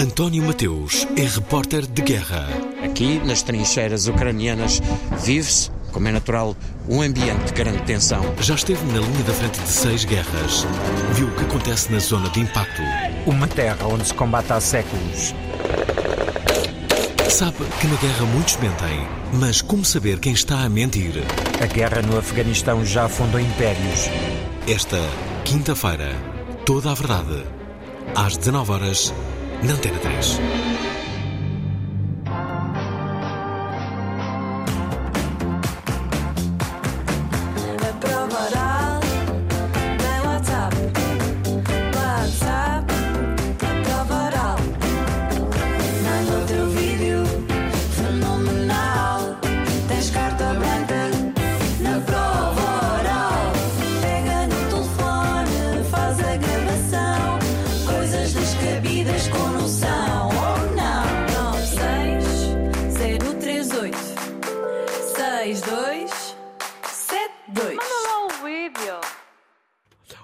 António Mateus é repórter de guerra. Aqui, nas trincheiras ucranianas, vive-se, como é natural, um ambiente de grande tensão. Já esteve na linha da frente de seis guerras. Viu o que acontece na zona de impacto. Uma terra onde se combate há séculos. Sabe que na guerra muitos mentem, mas como saber quem está a mentir? A guerra no Afeganistão já afundou impérios. Esta quinta-feira, toda a verdade. Às 19 horas, na Antena 3.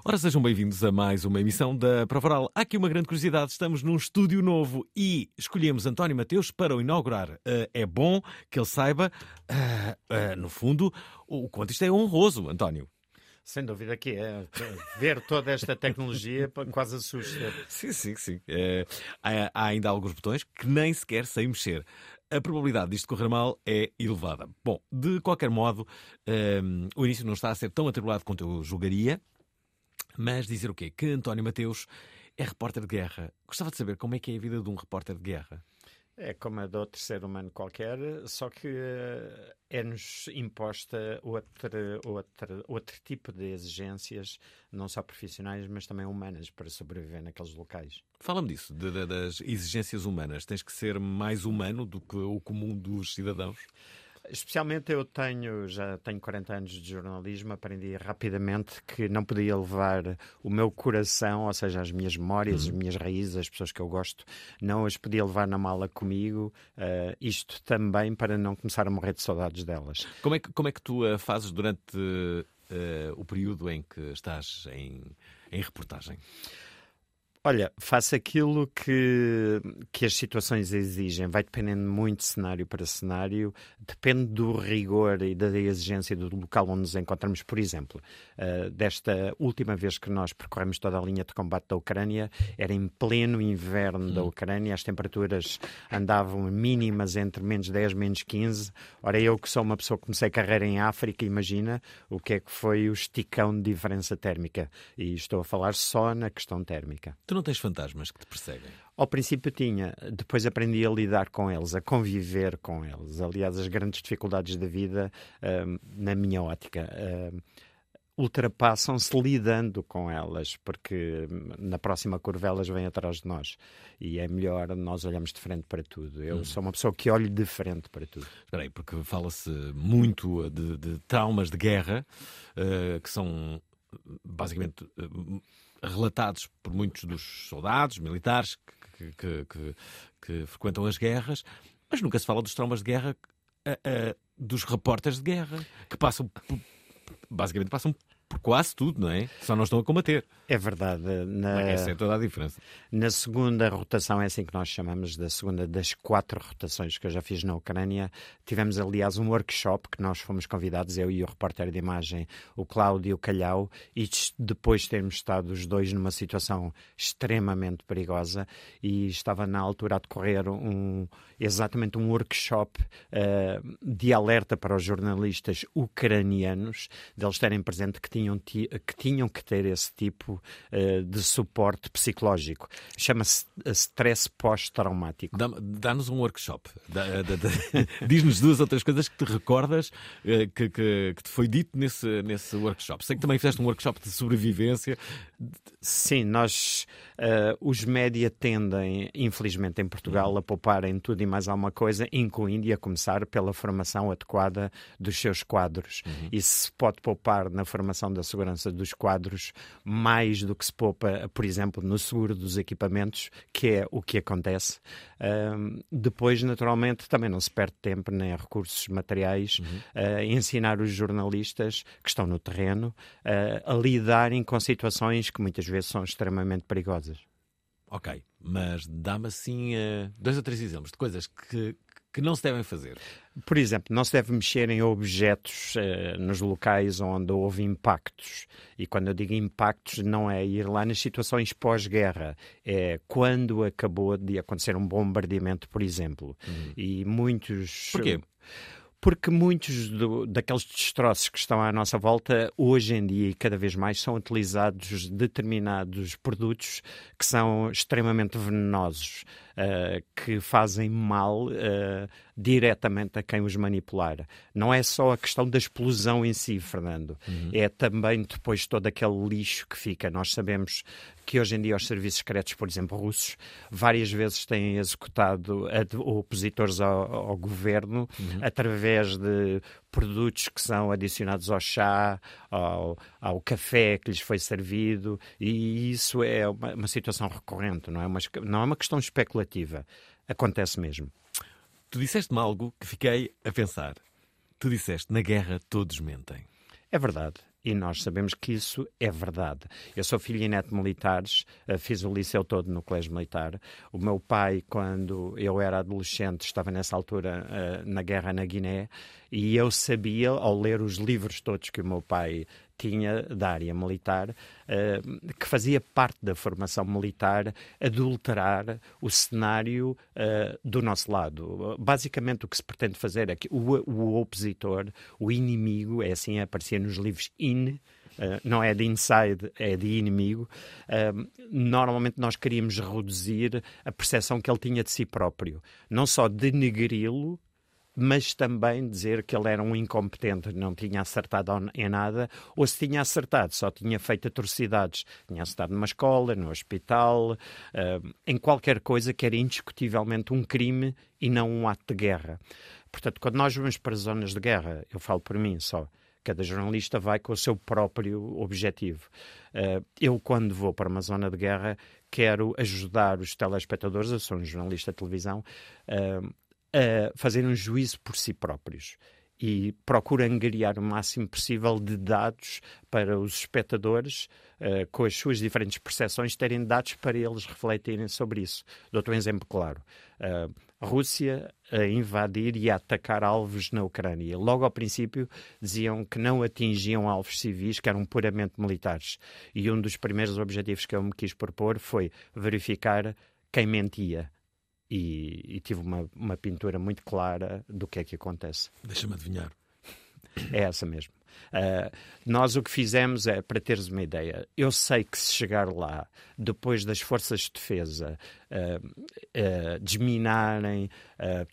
Ora, sejam bem-vindos a mais uma emissão da Prova Oral. Há aqui uma grande curiosidade: estamos num estúdio novo e escolhemos António Mateus para o inaugurar. Eh, é bom que ele saiba, eh, eh, no fundo, o quanto isto é honroso, António. Sem dúvida que é. Ver toda esta tecnologia quase assusta. Sim, sim, sim. Eh, há, há ainda alguns botões que nem sequer sei mexer. A probabilidade disto correr mal é elevada. Bom, de qualquer modo, eh, o início não está a ser tão atribulado quanto eu julgaria, mas dizer o quê? Que António Mateus é repórter de guerra. Gostava de saber como é que é a vida de um repórter de guerra. É como a de outro ser humano qualquer, só que eh, é-nos imposta outra, outra, outro tipo de exigências, não só profissionais, mas também humanas, para sobreviver naqueles locais. Fala-me disso, de- de- das exigências humanas. Tens que ser mais humano do que o comum dos cidadãos? Especialmente eu tenho, já tenho 40 anos de jornalismo, aprendi rapidamente que não podia levar o meu coração, ou seja, as minhas memórias, as minhas raízes, as pessoas que eu gosto, não as podia levar na mala comigo, eh, isto também para não começar a morrer de saudades delas. Como é que, como é que tu a fazes durante eh, o período em que estás em, em reportagem? Olha, faço aquilo que, que as situações exigem. Vai dependendo muito de cenário para cenário, depende do rigor e da exigência do local onde nos encontramos. Por exemplo, eh, desta última vez que nós percorremos toda a linha de combate da Ucrânia, era em pleno inverno da Ucrânia, as temperaturas andavam mínimas entre menos 10 e menos 15. Ora, eu que sou uma pessoa que comecei a carreira em África, imagina o que é que foi o esticão de diferença térmica. E estou a falar só na questão térmica. Não tens fantasmas que te perseguem? Ao princípio tinha, depois aprendi a lidar com eles, a conviver com eles. Aliás, as grandes dificuldades da vida, hum, na minha ótica, hum, ultrapassam-se lidando com elas, porque hum, na próxima curva elas vêm atrás de nós. E é melhor nós olharmos de frente para tudo. Eu sou uma pessoa que olho de frente para tudo. Espera aí, porque fala-se muito de, de traumas de guerra eh, que são basicamente eh, relatados por muitos dos soldados, militares que, que- que- que frequentam as guerras, mas nunca se fala dos traumas de guerra eh, eh, dos repórteres de guerra que passam basicamente passam por quase tudo, não é? Só não estão a combater. É verdade. Na, Essa é toda a diferença. na segunda rotação, é assim que nós chamamos da segunda das quatro rotações que eu já fiz na Ucrânia, tivemos aliás um workshop que nós fomos convidados, eu e o repórter de imagem, o Cláudio Calhau, e depois de termos estado os dois numa situação extremamente perigosa e estava na altura a decorrer um, exatamente um workshop uh, de alerta para os jornalistas ucranianos, deles terem presente que tinham, ti- que tinham que ter esse tipo uh, de suporte psicológico. Chama-se uh, stress pós-traumático. Dá- Dá-nos um workshop. Dá- Diz-nos duas outras coisas que te recordas eh, que, que- que te foi dito nesse, nesse workshop. Sei que também fizeste um workshop de sobrevivência. Sim, nós, eh, os média tendem, infelizmente em Portugal, a pouparem tudo e mais alguma coisa, incluindo e a começar pela formação adequada dos seus quadros. E se pode poupar na formação da segurança dos quadros mais do que se poupa, por exemplo, no seguro dos equipamentos, que é o que acontece. Ahm, depois, naturalmente, também não se perde tempo nem recursos materiais a ensinar os jornalistas que estão no terreno eh, a lidarem com situações que muitas vezes são extremamente perigosas. Ok, mas dá-me assim eh, dois ou três exemplos de coisas que, que não se devem fazer. Por exemplo, não se deve mexer em objetos eh, nos locais onde houve impactos. E quando eu digo impactos, não é ir lá nas situações pós-guerra, é quando acabou de acontecer um bombardeamento, por exemplo. E muitos. Porquê? Porque muitos do- daqueles destroços que estão à nossa volta, hoje em dia e cada vez mais, são utilizados determinados produtos que são extremamente venenosos, eh, que fazem mal eh, diretamente a quem os manipular. Não é só a questão da explosão em si, Fernando, é também depois todo aquele lixo que fica. Nós sabemos que hoje em dia os serviços secretos, por exemplo, russos, várias vezes têm executado ad- opositores ao, ao governo através de produtos que são adicionados ao chá, ao, ao café que lhes foi servido, e isso é uma, uma situação recorrente, não é uma, não é uma questão especulativa. Acontece mesmo. Tu disseste-me algo que fiquei a pensar. Tu disseste, na guerra todos mentem. É verdade. E nós sabemos que isso é verdade. Eu sou filho e neto de militares, eh, fiz o liceu todo no colégio militar. O meu pai, quando eu era adolescente, estava nessa altura eh, na guerra na Guiné, e eu sabia, ao ler os livros todos que o meu pai tinha da área militar, eh, que fazia parte da formação militar adulterar o cenário eh, do nosso lado. Basicamente, o que se pretende fazer é que o, o opositor, o inimigo, é assim, aparecia nos livros in. eh, não é de inside, é de inimigo. eh, normalmente nós queríamos reduzir a percepção que ele tinha de si próprio. Não só denegri-lo, mas também dizer que ele era um incompetente, não tinha acertado em nada, ou se tinha acertado, só tinha feito atrocidades. Tinha acertado numa escola, no hospital, eh, em qualquer coisa que era indiscutivelmente um crime e não um ato de guerra. Portanto, quando nós vamos para zonas de guerra, eu falo por mim só, cada jornalista vai com o seu próprio objetivo. Eh, eu, quando vou para uma zona de guerra, quero ajudar os telespectadores, eu sou um jornalista de televisão, eh, a fazerem um juízo por si próprios e procuro angariar o máximo possível de dados para os espectadores, eh, com as suas diferentes percepções, terem dados para eles refletirem sobre isso. Dou-te um exemplo claro. Eh, a Rússia a invadir e a atacar alvos na Ucrânia. Logo ao princípio diziam que não atingiam alvos civis, que eram puramente militares. E um dos primeiros objetivos que eu me quis propor foi verificar quem mentia e, e tive uma, uma pintura muito clara do que é que acontece. Deixa-me adivinhar. É essa mesmo. Uh, nós o que fizemos é, para teres uma ideia, eu sei que se chegar lá, depois das forças de defesa uh, uh, desminarem,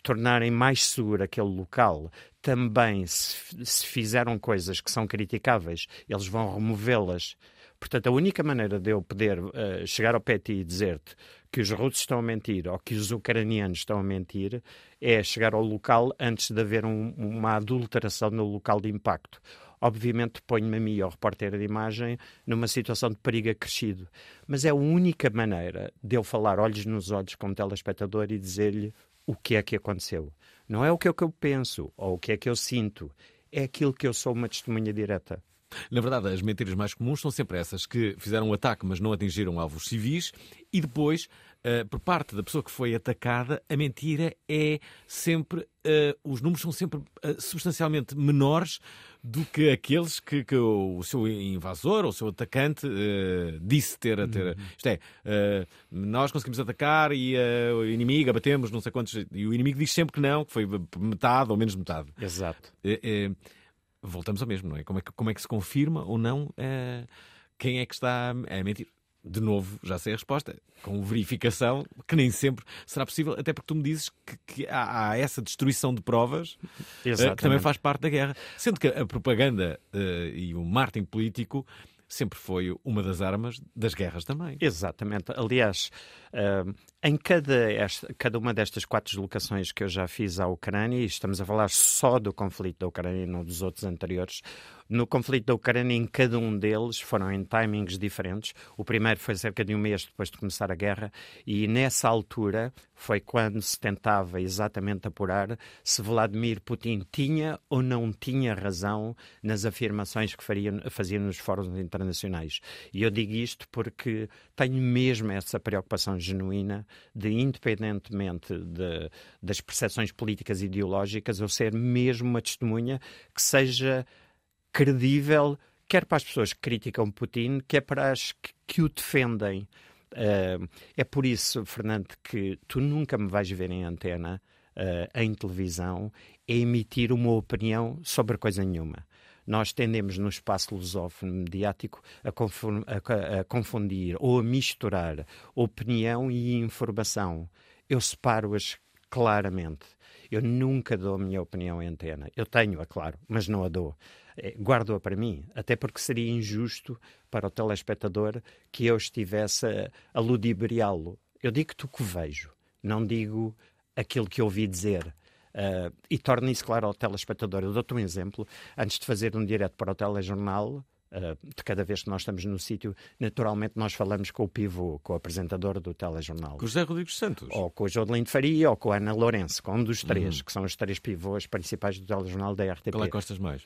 tornarem mais seguro aquele local, também se, se fizeram coisas que são criticáveis, eles vão removê-las. Portanto, a única maneira de eu poder chegar ao ti e dizer-te que os russos estão a mentir ou que os ucranianos estão a mentir é chegar ao local antes de haver um, uma adulteração no local de impacto. Obviamente ponho-me a mim, ao repórter de imagem, numa situação de perigo acrescido. Mas é a única maneira de eu falar olhos nos olhos com o telespectador e dizer-lhe o que é que aconteceu. Não é o que é que eu penso ou o que é que eu sinto. É aquilo que eu sou uma testemunha direta. Na verdade, as mentiras mais comuns são sempre essas que fizeram um ataque, mas não atingiram alvos civis, e depois, uh, por parte da pessoa que foi atacada, a mentira é sempre. Uh, os números são sempre uh, substancialmente menores do que aqueles que, que o seu invasor ou o seu atacante disse ter a ter. Uhum. Isto é, nós conseguimos atacar e o inimigo abatemos não sei quantos. E o inimigo diz sempre que não, que foi metade ou menos metade. Exato voltamos ao mesmo, não é? Como é que, como é que se confirma ou não uh, quem é que está a mentir? De novo, já sei a resposta, com verificação, que nem sempre será possível, até porque tu me dizes que, que há, há, essa destruição de provas uh, que também faz parte da guerra. Sendo que a propaganda uh, e o marketing político sempre foi uma das armas das guerras também. Exatamente. Aliás, uh, em cada, esta, cada uma destas quatro deslocações que eu já fiz à Ucrânia, e estamos a falar só do conflito da Ucrânia e não dos outros anteriores, no conflito da Ucrânia, em cada um deles, foram em timings diferentes. O primeiro foi cerca de um mês depois de começar a guerra, e nessa altura foi quando se tentava exatamente apurar se Vladimir Putin tinha ou não tinha razão nas afirmações que faria, fazia nos fóruns internacionais. E eu digo isto porque tenho mesmo essa preocupação genuína de, independentemente de, das percepções políticas e ideológicas, eu ser mesmo uma testemunha que seja credível, quer para as pessoas que criticam Putin, quer para as que, que o defendem. Uh, é por isso, Fernando, que tu nunca me vais ver em antena, uh, em televisão, a emitir uma opinião sobre coisa nenhuma. Nós tendemos no espaço lusófono mediático a, a, a confundir ou a misturar opinião e informação. Eu separo-as claramente. Eu nunca dou a minha opinião em antena. Eu tenho-a, claro, mas não a dou. É, guardo-a para mim, até porque seria injusto para o telespectador que eu estivesse a, a ludibriá-lo. Eu digo-te o que vejo, não digo aquilo que ouvi dizer. Uh, e torno isso claro ao telespectador. Eu dou-te um exemplo. Antes de fazer um direto para o telejornal, Uh, de cada vez que nós estamos no sítio, naturalmente nós falamos com o pivô, com o apresentador do telejornal. Com o José Rodrigues Santos. Ou com o Jodelino de Faria, ou com a Ana Lourenço, com um dos três, uhum. que são os três pivôs principais do telejornal da RTP. Qual é que gostas mais?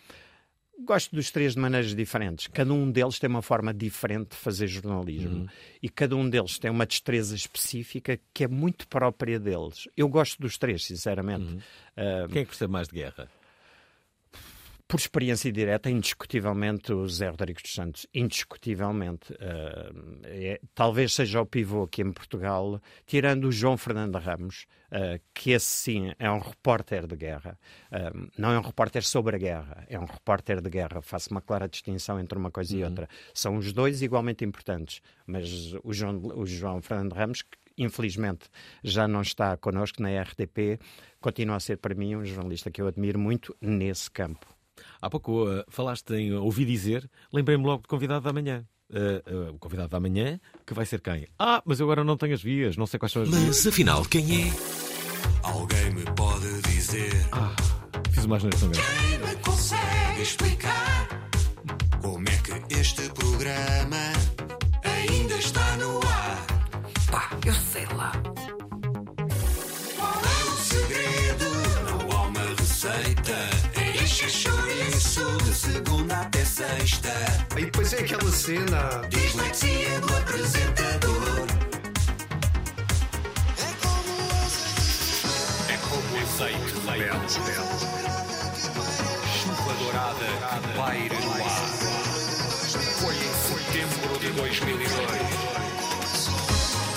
Gosto dos três de maneiras diferentes. Cada um deles tem uma forma diferente de fazer jornalismo. Uhum. E cada um deles tem uma destreza específica que é muito própria deles. Eu gosto dos três, sinceramente. Uhum. Uh... Quem é que percebe mais de guerra? Por experiência direta, indiscutivelmente o Zé Rodrigues dos Santos, indiscutivelmente. Uh, é, talvez seja o pivô aqui em Portugal, tirando o João Fernando Ramos, uh, que esse sim é um repórter de guerra. Uh, não é um repórter sobre a guerra, é um repórter de guerra. Faço uma clara distinção entre uma coisa uhum. e outra. São os dois igualmente importantes, mas o João, o João Fernando Ramos, infelizmente já não está connosco na RTP, continua a ser para mim um jornalista que eu admiro muito nesse campo. Há pouco uh, falaste em ouvir dizer, lembrei-me logo de convidado da manhã. Uh, uh, o convidado da manhã, que vai ser quem? Ah, mas eu agora não tenho as vias, não sei quais são as mas, vias. Mas afinal, quem é? Alguém me pode dizer. Ah, fiz uma asneira tão grande. Quem me consegue explicar como é que este programa ainda está no ar? Pá, eu sei lá. Qual é o segredo? Não há uma receita chouriço de segunda até sexta. E depois é aquela cena. Dislexia do apresentador. É como azeite. É como azeite feito. Chuva dourada que paira no ar. Foi em setembro de 2002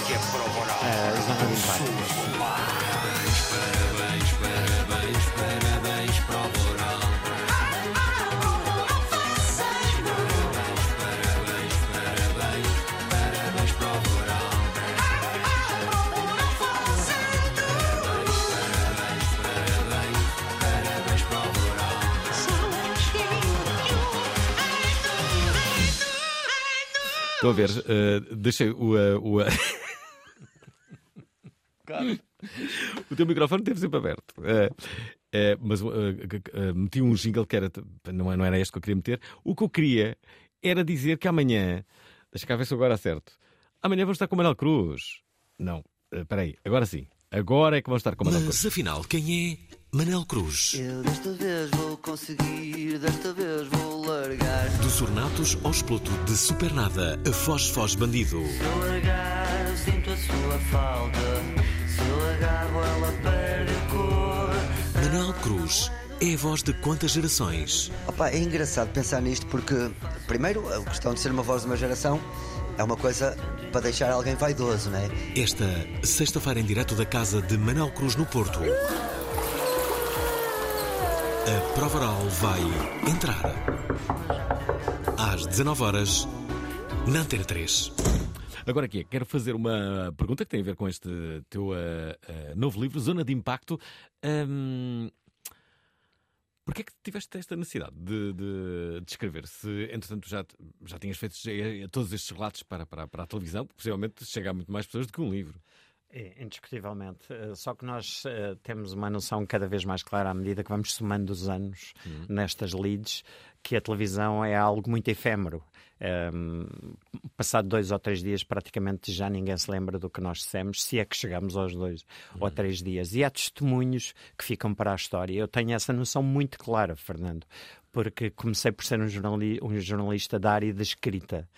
que é prova oral. Uh, Estou a ver, uh, deixei o. Uh, o uh... o teu microfone esteve sempre aberto. Uh, mas meti um jingle que era. Não, não era este que eu queria meter. O que eu queria era dizer que amanhã. Deixa cá ver se eu agora acerto. Amanhã vamos estar com o Manuel Cruz. Não, espera aí, agora sim. Agora é que vamos estar com o Manuel Cruz. Mas afinal, quem é Manel Cruz? Eu desta vez vou conseguir, desta vez vou largar. Dos ornatos ao exploto de supernada, a Foz Foz Bandido. Se eu largar, eu sinto a sua falta. Se eu agarro, ela perde a cor. Manuel Cruz é a voz de quantas gerações? Opa, é engraçado pensar nisto porque, primeiro, a questão de ser uma voz de uma geração é uma coisa para deixar alguém vaidoso, não é? Esta sexta-feira em direto da casa de Manuel Cruz no Porto. A prova oral vai entrar. Às 19 horas na Antena 3. Agora aqui, quero fazer uma pergunta que tem a ver com este teu uh, uh, novo livro, Zona de Impacto. Um, Porquê é que tiveste esta necessidade de, de, de, escrever? Se, entretanto, já, já tinhas feito todos estes relatos para, para, para a televisão, possivelmente chega a muito mais pessoas do que um livro. É, indiscutivelmente. Eh, só que nós uh, temos uma noção cada vez mais clara à medida que vamos somando os anos uhum. nestas leads, que a televisão é algo muito efêmero. Um, passado dois ou três dias, praticamente já ninguém se lembra do que nós dissemos, se é que chegamos aos dois uhum. ou três dias. E há testemunhos que ficam para a história. Eu tenho essa noção muito clara, Fernando porque comecei por ser um, jornali um jornalista da área da escrita.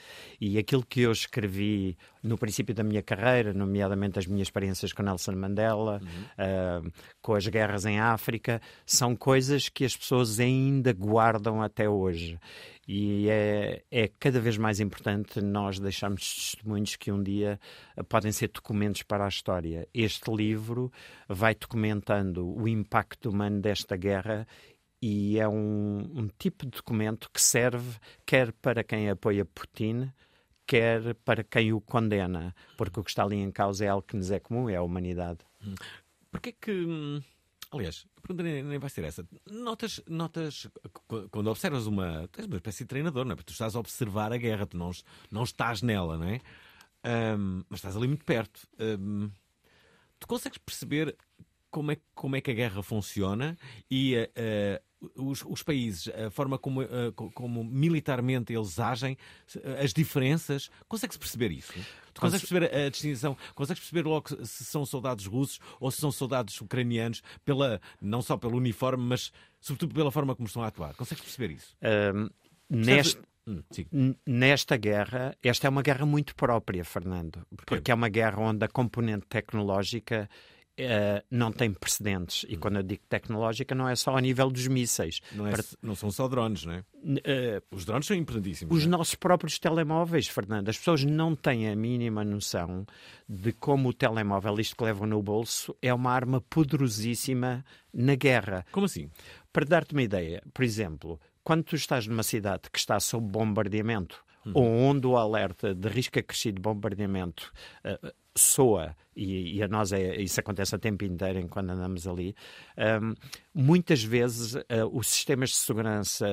E aquilo que eu escrevi no princípio da minha carreira, nomeadamente as minhas experiências com Nelson Mandela, uhum. uh, com as guerras em África, são coisas que as pessoas ainda guardam até hoje. E é, é cada vez mais importante nós deixarmos testemunhos que um dia podem ser documentos para a história. Este livro vai documentando o impacto humano desta guerra e é um, um, tipo de documento que serve quer para quem apoia Putin, quer para quem o condena, porque o que está ali em causa é algo que nos é comum, é a humanidade. Hum. Porquê que. Hum, aliás, a pergunta nem, vai ser essa. Notas, notas quando observas uma. Tu és uma espécie de treinador, não é? Porque tu estás a observar a guerra, tu não, não estás nela, não é? Um, mas estás ali muito perto. Um, tu consegues perceber como é, como é que a guerra funciona e uh, os, os, países, a forma como, uh, como militarmente eles agem, as diferenças, consegue-se perceber isso? Tu consegues perceber a, distinção? Consegues perceber logo se são soldados russos ou se são soldados ucranianos, pela, não só pelo uniforme, mas sobretudo pela forma como estão a atuar? Consegues perceber isso? Um, neste, hum, nesta guerra, esta é uma guerra muito própria, Fernando, porque é uma guerra onde a componente tecnológica Uh, não tem precedentes. E hum. quando eu digo tecnológica, não é só a nível dos mísseis. Não, é, Para... não são só drones, não é? Uh, os drones são importantíssimos. Os é? nossos próprios telemóveis, Fernando. As pessoas não têm a mínima noção de como o telemóvel, isto que levam no bolso, é uma arma poderosíssima na guerra. Como assim? Para dar-te uma ideia, por exemplo, quando tu estás numa cidade que está sob bombardeamento, uhum. ou onde o alerta de risco acrescido de bombardeamento uh, soa, e, e, a nós é, isso acontece a tempo inteiro enquanto andamos ali, um, muitas vezes uh, os sistemas de segurança,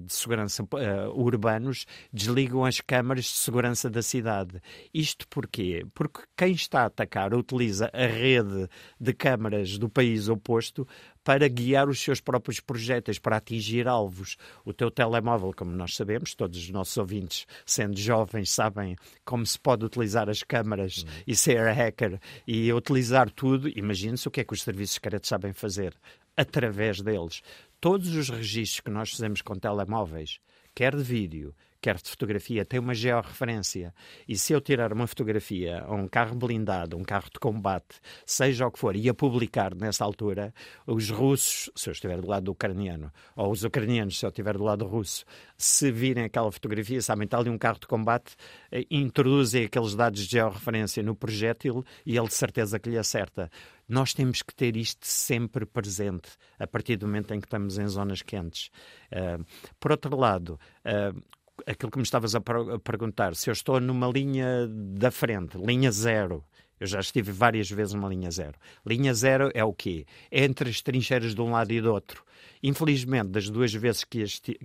de segurança uh, urbanos desligam as câmaras de segurança da cidade. Isto porquê? Porque quem está a atacar utiliza a rede de câmaras do país oposto para guiar os seus próprios projéteis, para atingir alvos. O teu telemóvel, como nós sabemos, todos os nossos ouvintes, sendo jovens, sabem como se pode utilizar as câmaras uhum. e ser hacker e utilizar tudo. Imagine-se o que é que os serviços secretos sabem fazer através deles. Todos os registros que nós fazemos com telemóveis, quer de vídeo, quer de fotografia, tem uma georreferência. E se eu tirar uma fotografia a um carro blindado, um carro de combate, seja o que for, e a publicar nessa altura, os russos, se eu estiver do lado do ucraniano, ou os ucranianos, se eu estiver do lado russo, se virem aquela fotografia, sabem, está ali um carro de combate, eh, introduzem aqueles dados de georreferência no projétil e ele de certeza que lhe acerta. Nós temos que ter isto sempre presente a partir do momento em que estamos em zonas quentes. Uh, por outro lado, uh, aquilo que me estavas a, a perguntar, se eu estou numa linha da frente, linha zero, eu já estive várias vezes numa linha zero. Linha zero é o quê? É entre as trincheiras de um lado e do outro. Infelizmente, das duas vezes que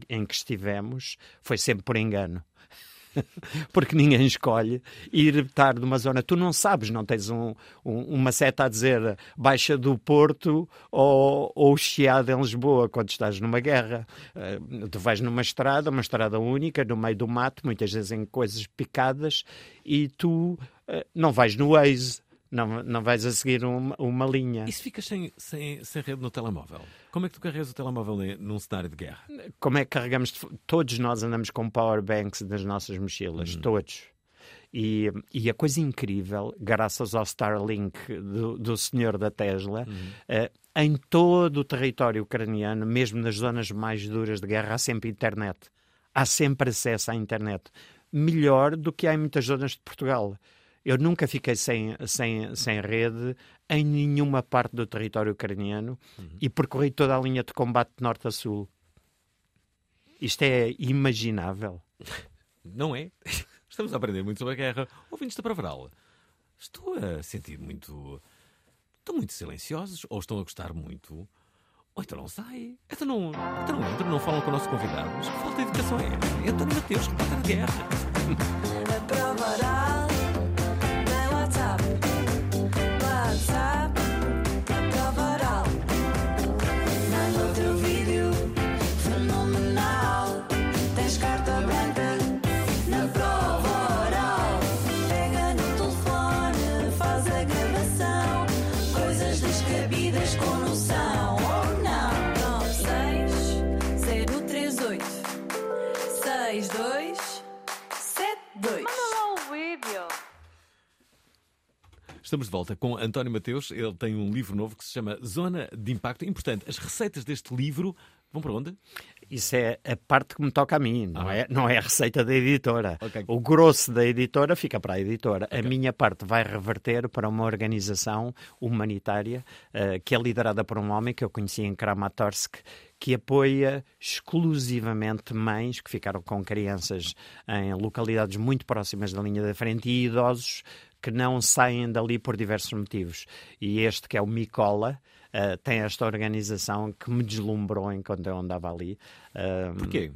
em que estivemos, foi sempre por engano. porque ninguém escolhe ir estar numa zona. Tu não sabes, não tens um, um, uma seta a dizer Baixa do Porto ou, ou Chiado em Lisboa quando estás numa guerra. Uh, tu vais numa estrada, uma estrada única, no meio do mato, muitas vezes em coisas picadas, e tu uh, não vais no Waze Não, não vais a seguir uma, uma linha. E se ficas sem, sem, sem rede no telemóvel? Como é que tu carregas o telemóvel num cenário de guerra? Como é que carregamos? Todos nós andamos com power banks nas nossas mochilas, todos. E, e a coisa incrível, graças ao Starlink do, do senhor da Tesla, eh, em todo o território ucraniano, mesmo nas zonas mais duras de guerra, há sempre internet. Há sempre acesso à internet. Melhor do que há em muitas zonas de Portugal. Eu nunca fiquei sem, sem, sem rede em nenhuma parte do território ucraniano e percorri toda a linha de combate de norte a sul. Isto é imaginável. Não é? Estamos a aprender muito sobre a guerra. Ouvintes da Provaral, estou a sentir muito. Estão muito silenciosos ou estão a gostar muito? Ou então não sai? Então não, então não entram, não falam com o nosso convidado. Mas que falta de educação é esta? António Mateus, repórter de guerra. Estamos de volta com António Mateus. Ele tem um livro novo que se chama Zona de Impacto. Importante, as receitas deste livro vão para onde? Isso é a parte que me toca a mim, não, Ah. é, não é a receita da editora. Ok. O grosso da editora fica para a editora. A minha parte vai reverter para uma organização humanitária eh, que é liderada por um homem que eu conheci em Kramatorsk, que apoia exclusivamente mães que ficaram com crianças em localidades muito próximas da linha da frente e idosos que não saem dali por diversos motivos. E este, que é o Micola, eh, tem esta organização que me deslumbrou enquanto eu andava ali. Eh, Porquê?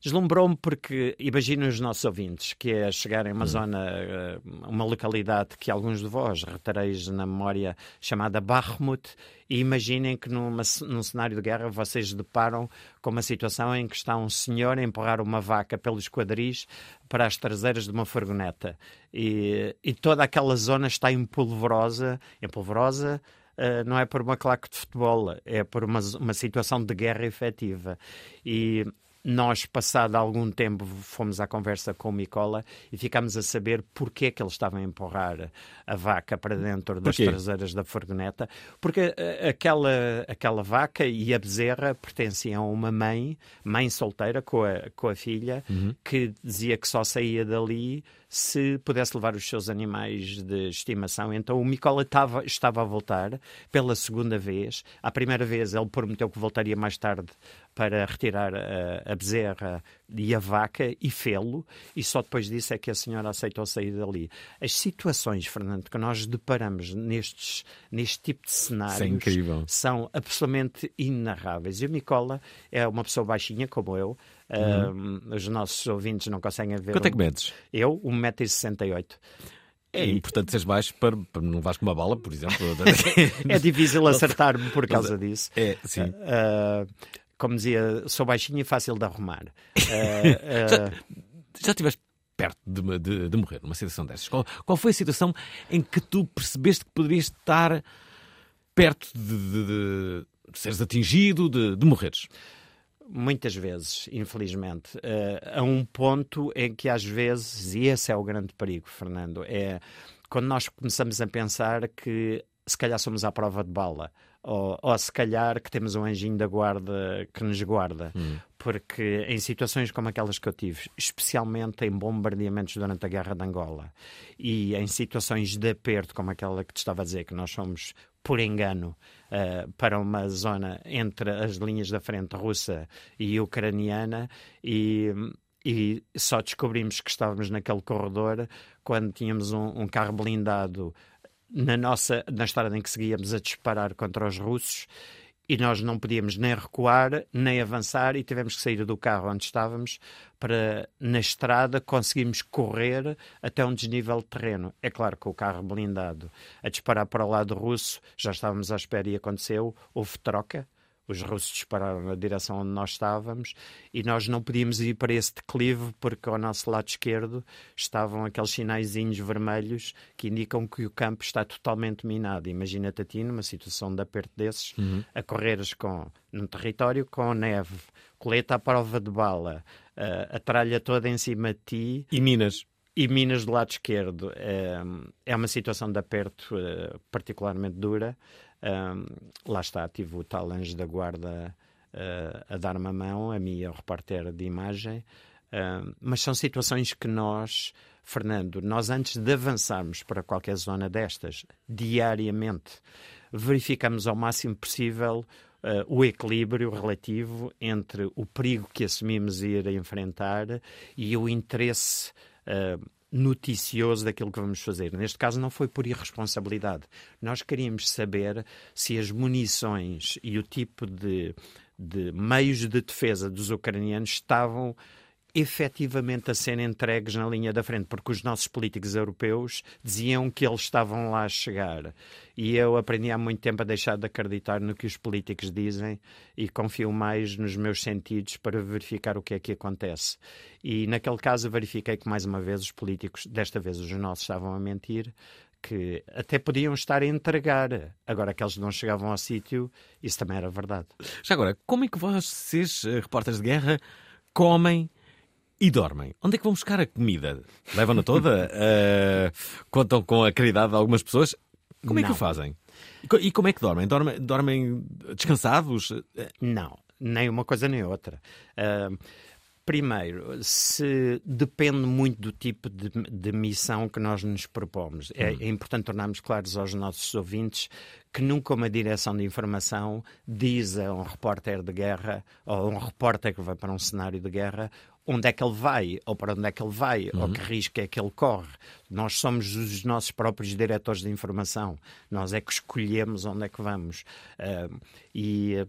Deslumbrou-me porque, imaginem os nossos ouvintes, que é chegarem a uma zona, eh, uma localidade que alguns de vós retareis na memória, chamada Bakhmut, e imaginem que numa, num cenário de guerra vocês deparam com uma situação em que está um senhor a empurrar uma vaca pelos quadris para as traseiras de uma furgoneta. E, e toda aquela zona está empolvorosa, empolvorosa Uh, não é por uma claque de futebol, é por uma, uma situação de guerra efetiva. E nós, passado algum tempo, fomos à conversa com o Micola e ficámos a saber porque é que ele estava a empurrar a vaca para dentro das traseiras da furgoneta. Porque uh, aquela, aquela vaca e a bezerra pertenciam a uma mãe, mãe solteira com a, com a filha, que dizia que só saía dali se pudesse levar os seus animais de estimação. Então o Micola estava, estava a voltar pela segunda vez. À primeira vez ele prometeu que voltaria mais tarde para retirar a, a bezerra e a vaca e fê-lo, e só depois disso é que a senhora aceitou sair dali. As situações, Fernando, que nós deparamos nestes, neste tipo de cenários é são absolutamente inarráveis. E o Micola é uma pessoa baixinha, como eu. Um, os nossos ouvintes não conseguem ver. Uhum. Quanto é que medes? Eu, 1,68m. É importante seres baixo para, para não levares com uma bala, por exemplo. É difícil acertar-me por causa disso. É, sim. Ah, como dizia, sou baixinho e fácil de arrumar. Ah, ah, Já estiveste perto de, de- de morrer numa situação dessas? Qual, qual foi a situação em que tu percebeste que poderias estar perto de- de seres atingido, de, de morreres? Muitas vezes, infelizmente, eh, a um ponto em que às vezes, e esse é o grande perigo, Fernando, é quando nós começamos a pensar que se calhar somos à prova de bala, ou, ou se calhar que temos um anjinho da guarda que nos guarda. Porque em situações como aquelas que eu tive, especialmente em bombardeamentos durante a Guerra de Angola, e em situações de aperto, como aquela que te estava a dizer, que nós somos por engano eh, para uma zona entre as linhas da frente russa e ucraniana e, e só descobrimos que estávamos naquele corredor quando tínhamos um, um carro blindado na nossa na estrada em que seguíamos a disparar contra os russos e nós não podíamos nem recuar nem avançar e tivemos que sair do carro onde estávamos para na estrada conseguimos correr até um desnível de terreno. É claro que o carro blindado a disparar para o lado russo já estávamos à espera e aconteceu, houve troca. Os russos dispararam na direção onde nós estávamos e nós não podíamos ir para esse declive porque ao nosso lado esquerdo estavam aqueles sinaizinhos vermelhos que indicam que o campo está totalmente minado. Imagina-te a ti numa situação de aperto desses, Uhum. a correres com, num território com neve, coleta à prova de bala, a, a tralha toda em cima de ti. E Minas? E Minas do lado esquerdo. É, é uma situação de aperto eh, particularmente dura. Um, lá está, tive o tal anjo da guarda uh, a dar-me a mão, a ao repórter de imagem. Mas são situações que nós, Fernando, nós antes de avançarmos para qualquer zona destas, diariamente, verificamos ao máximo possível Uh, o equilíbrio relativo entre o perigo que assumimos ir a enfrentar e o interesse uh, noticioso daquilo que vamos fazer. Neste caso, não foi por irresponsabilidade. Nós queríamos saber se as munições e o tipo de, de meios de defesa dos ucranianos estavam efetivamente a serem entregues na linha da frente, porque os nossos políticos europeus diziam que eles estavam lá a chegar. E eu aprendi há muito tempo a deixar de acreditar no que os políticos dizem e confio mais nos meus sentidos para verificar o que é que acontece. E naquele caso verifiquei que, mais uma vez, os políticos, desta vez os nossos, estavam a mentir, que até podiam estar a entregar. Agora que eles não chegavam ao sítio, isso também era verdade. Já agora, como é que vocês, eh, repórteres de guerra, comem e dormem. Onde é que vão buscar a comida? Levam-na toda? uh, contam com a caridade de algumas pessoas? Como é que Não. o fazem? E co- como é que dormem? Dormem, dormem descansados? Não, nem uma coisa nem outra. Ah, primeiro, se depende muito do tipo de, de missão que nós nos propomos. É, é importante tornarmos claros aos nossos ouvintes que nunca uma direção de informação diz a um repórter de guerra ou a um repórter que vai para um cenário de guerra onde é que ele vai, ou para onde é que ele vai, ou que risco é que ele corre. Nós somos os nossos próprios diretores de informação. Nós é que escolhemos onde é que vamos. Ah, e,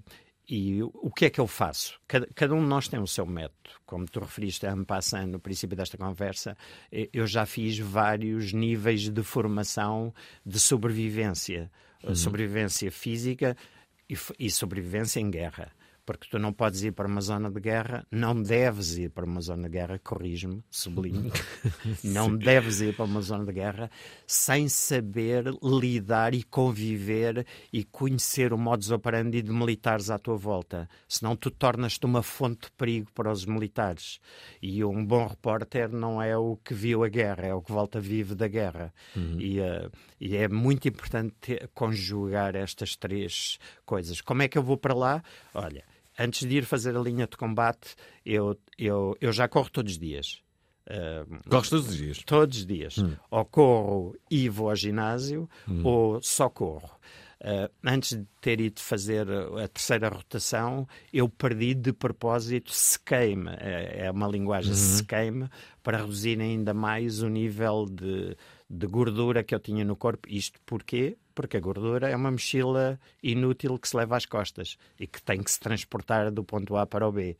e o que é que eu faço? Cada, cada um de nós tem o seu método. Como tu referiste a Ampassan no princípio desta conversa, eu já fiz vários níveis de formação de sobrevivência. Sobrevivência física e, e sobrevivência em guerra. Porque tu não podes ir para uma zona de guerra, não deves ir para uma zona de guerra, corrijo-me, sublinho, não deves ir para uma zona de guerra sem saber lidar e conviver e conhecer o modus operandi de militares à tua volta. Senão tu tornas-te uma fonte de perigo para os militares. E um bom repórter não é o que viu a guerra, é o que volta vivo da guerra. E, eh, e é muito importante conjugar estas três coisas. Como é que eu vou para lá? Olha, antes de ir fazer a linha de combate, eu, eu, eu já corro todos os dias. Ah, Corres todos os dias? Todos os dias. Ou corro e vou ao ginásio, ou só corro. Ah, antes de ter ido fazer a terceira rotação, eu perdi de propósito, sequei-me. É é uma linguagem, sequei-me, para reduzir ainda mais o nível de, de gordura que eu tinha no corpo. Isto porquê? Porque a gordura é uma mochila inútil que se leva às costas e que tem que se transportar do ponto A para o B.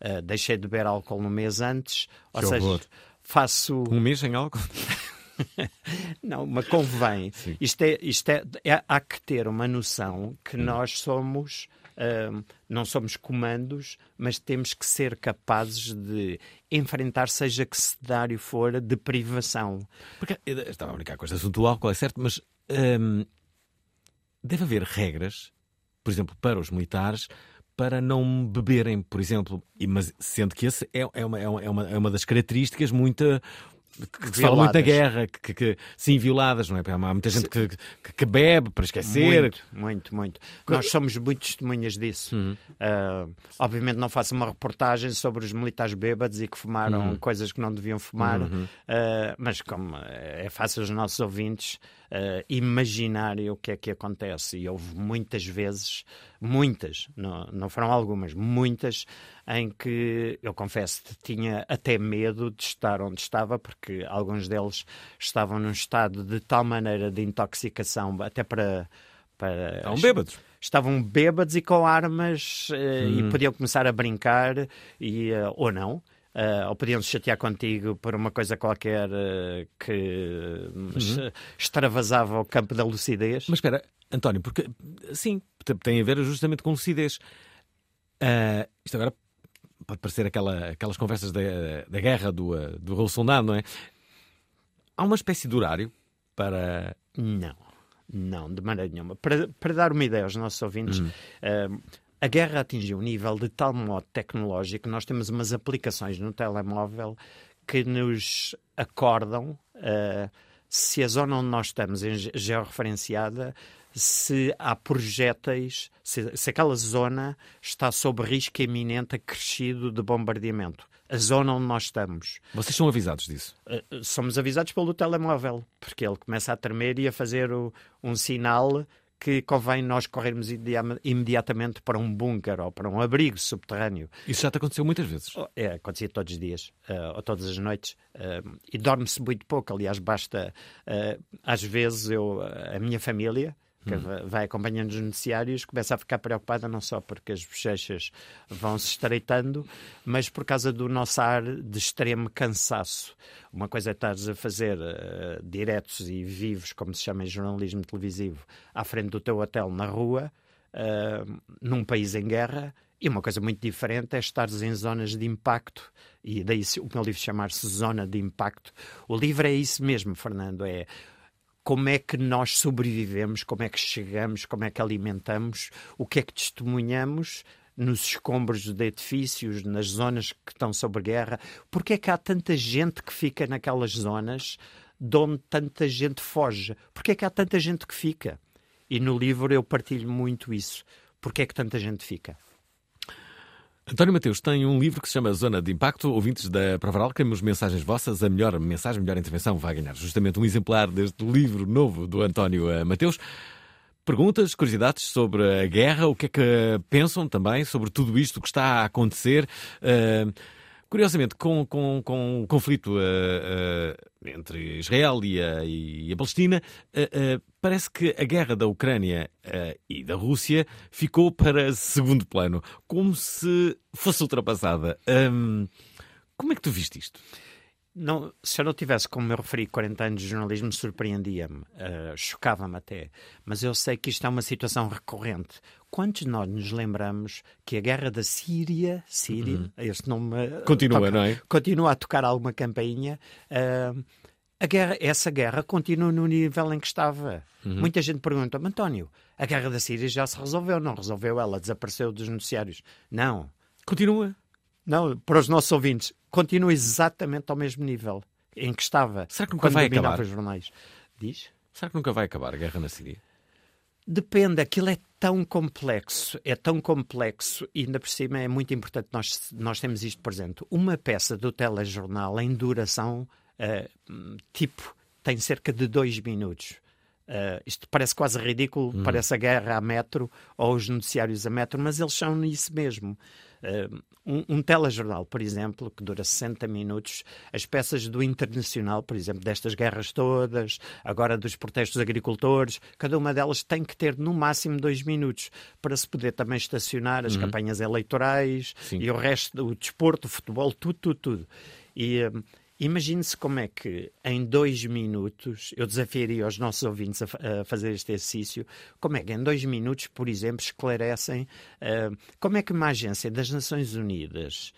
Ah, deixei de beber álcool no mês antes, ou Que seja, horror. faço. Um mês sem álcool? Não, mas convém. Isto é, isto é, é- há que ter uma noção que Hum. nós somos. ahm, não somos comandos, mas temos que ser capazes de enfrentar, seja que cenário for, de privação. Porque eu estava a brincar com este assunto do álcool, é certo, mas deve haver regras, por exemplo, para os militares, para não beberem, por exemplo, mas sendo que esse é, é, é, uma, é uma- é uma das características muito. Que se fala muito da guerra, que, que- sim, violadas, não é? Há muita gente que, que- bebe para esquecer. Muito, muito, muito. Nós somos muito testemunhas disso. Uhum. Ah, obviamente não faço uma reportagem sobre os militares bêbados e que fumaram Uhum. coisas que não deviam fumar, Uhum. Ah, mas como é fácil os nossos ouvintes ah, imaginarem o que é que acontece. E houve muitas vezes, muitas, não, não foram algumas, muitas, em que eu confesso que tinha até medo de estar onde estava, porque alguns deles estavam num estado de tal maneira de intoxicação, até para. para Estavam bêbados. Estavam bêbados e com armas eh, Hum. e podiam começar a brincar, e, eh, ou não. Eh, ou podiam se chatear contigo por uma coisa qualquer eh, que Uhum. eh, extravasava o campo da lucidez. Mas espera, António, porque sim, te- tem a ver justamente com lucidez. Ah, isto agora pode parecer aquela, aquelas conversas da, da guerra do, do Soldado, não é? Há uma espécie de horário para. Não, não, de maneira nenhuma. Para, para dar uma ideia aos nossos ouvintes, eh, a guerra atingiu um nível de tal modo tecnológico que nós temos umas aplicações no telemóvel que nos acordam eh, se a zona onde nós estamos é ge- georreferenciada, se há projéteis, se, se aquela zona está sob risco iminente acrescido de bombardeamento. A zona onde nós estamos. Vocês são avisados disso. Uh, somos avisados pelo telemóvel, porque ele começa a tremer e a fazer o- um sinal que convém nós corrermos imediatamente para um bunker ou para um abrigo subterrâneo. Isso já te aconteceu muitas vezes. Oh, É, acontecia todos os dias, uh, ou todas as noites, uh, e dorme-se muito pouco. Aliás, basta, uh, às vezes, eu, a minha família, que Hum. va- vai acompanhando os noticiários, começa a ficar preocupada não só porque as bochechas vão se estreitando, mas por causa do nosso ar de extremo cansaço. Uma coisa é estares a fazer uh, diretos e vivos, como se chama em jornalismo televisivo, à frente do teu hotel na rua, uh, num país em guerra, e uma coisa muito diferente é estares em zonas de impacto, e daí o meu livro chamar-se Zona de Impacto. O livro é isso mesmo, Fernando, é como é que nós sobrevivemos, como é que chegamos, como é que alimentamos, o que é que testemunhamos nos escombros de edifícios, nas zonas que estão sob guerra. Porque é que há tanta gente que fica naquelas zonas de onde tanta gente foge? Porque é que há tanta gente que fica? E no livro eu partilho muito isso. Porque é que tanta gente fica? António Mateus tem um livro que se chama Zona de Impacto. Ouvintes da Provaral, queremos mensagens vossas. A melhor mensagem, a melhor intervenção vai ganhar justamente um exemplar deste livro novo do António eh, Mateus. Perguntas, curiosidades sobre a guerra, o que é que pensam também sobre tudo isto que está a acontecer. Eh, curiosamente, com, com, com o conflito eh, entre Israel e a, e a Palestina, eh, eh, parece que a guerra da Ucrânia eh, e da Rússia ficou para segundo plano, como se fosse ultrapassada. Hum, como é que tu viste isto? Não, se eu não tivesse, como eu referi, 40 anos de jornalismo, surpreendia-me, uh, chocava-me até. Mas eu sei que isto é uma situação recorrente. Quantos de nós nos lembramos que a guerra da Síria, Síria, Uhum. este nome uh, Continua, toca- não é? Continua a tocar alguma campainha. Uh, a guerra, essa guerra continua no nível em que estava. Uhum. Muita gente pergunta-me, António, a guerra da Síria já se resolveu? Não resolveu, ela desapareceu dos noticiários. Não. Continua. Não, para os nossos ouvintes, continua exatamente ao mesmo nível em que estava Será que nunca quando vai dominava acabar? os jornais. Diz? Será que nunca vai acabar a guerra na Síria? Depende, aquilo é tão complexo, é tão complexo e ainda por cima é muito importante nós, nós temos isto presente. Uma peça do telejornal em duração, eh, tipo, tem cerca de dois minutos. Eh, isto parece quase ridículo, Hum. parece a guerra a metro ou os noticiários a metro, mas eles são nisso mesmo. Eh, um, um telejornal, por exemplo, que dura 60 minutos, as peças do Internacional, por exemplo, destas guerras todas, agora dos protestos dos agricultores, cada uma delas tem que ter no máximo dois minutos para se poder também estacionar as Uhum. campanhas eleitorais Sim. e o resto, o desporto, o futebol, tudo, tudo, tudo. E hum, imagine-se como é que em dois minutos, eu desafiaria os nossos ouvintes a, a fazer este exercício, como é que em dois minutos, por exemplo, esclarecem hum, como é que uma agência das Nações Unidas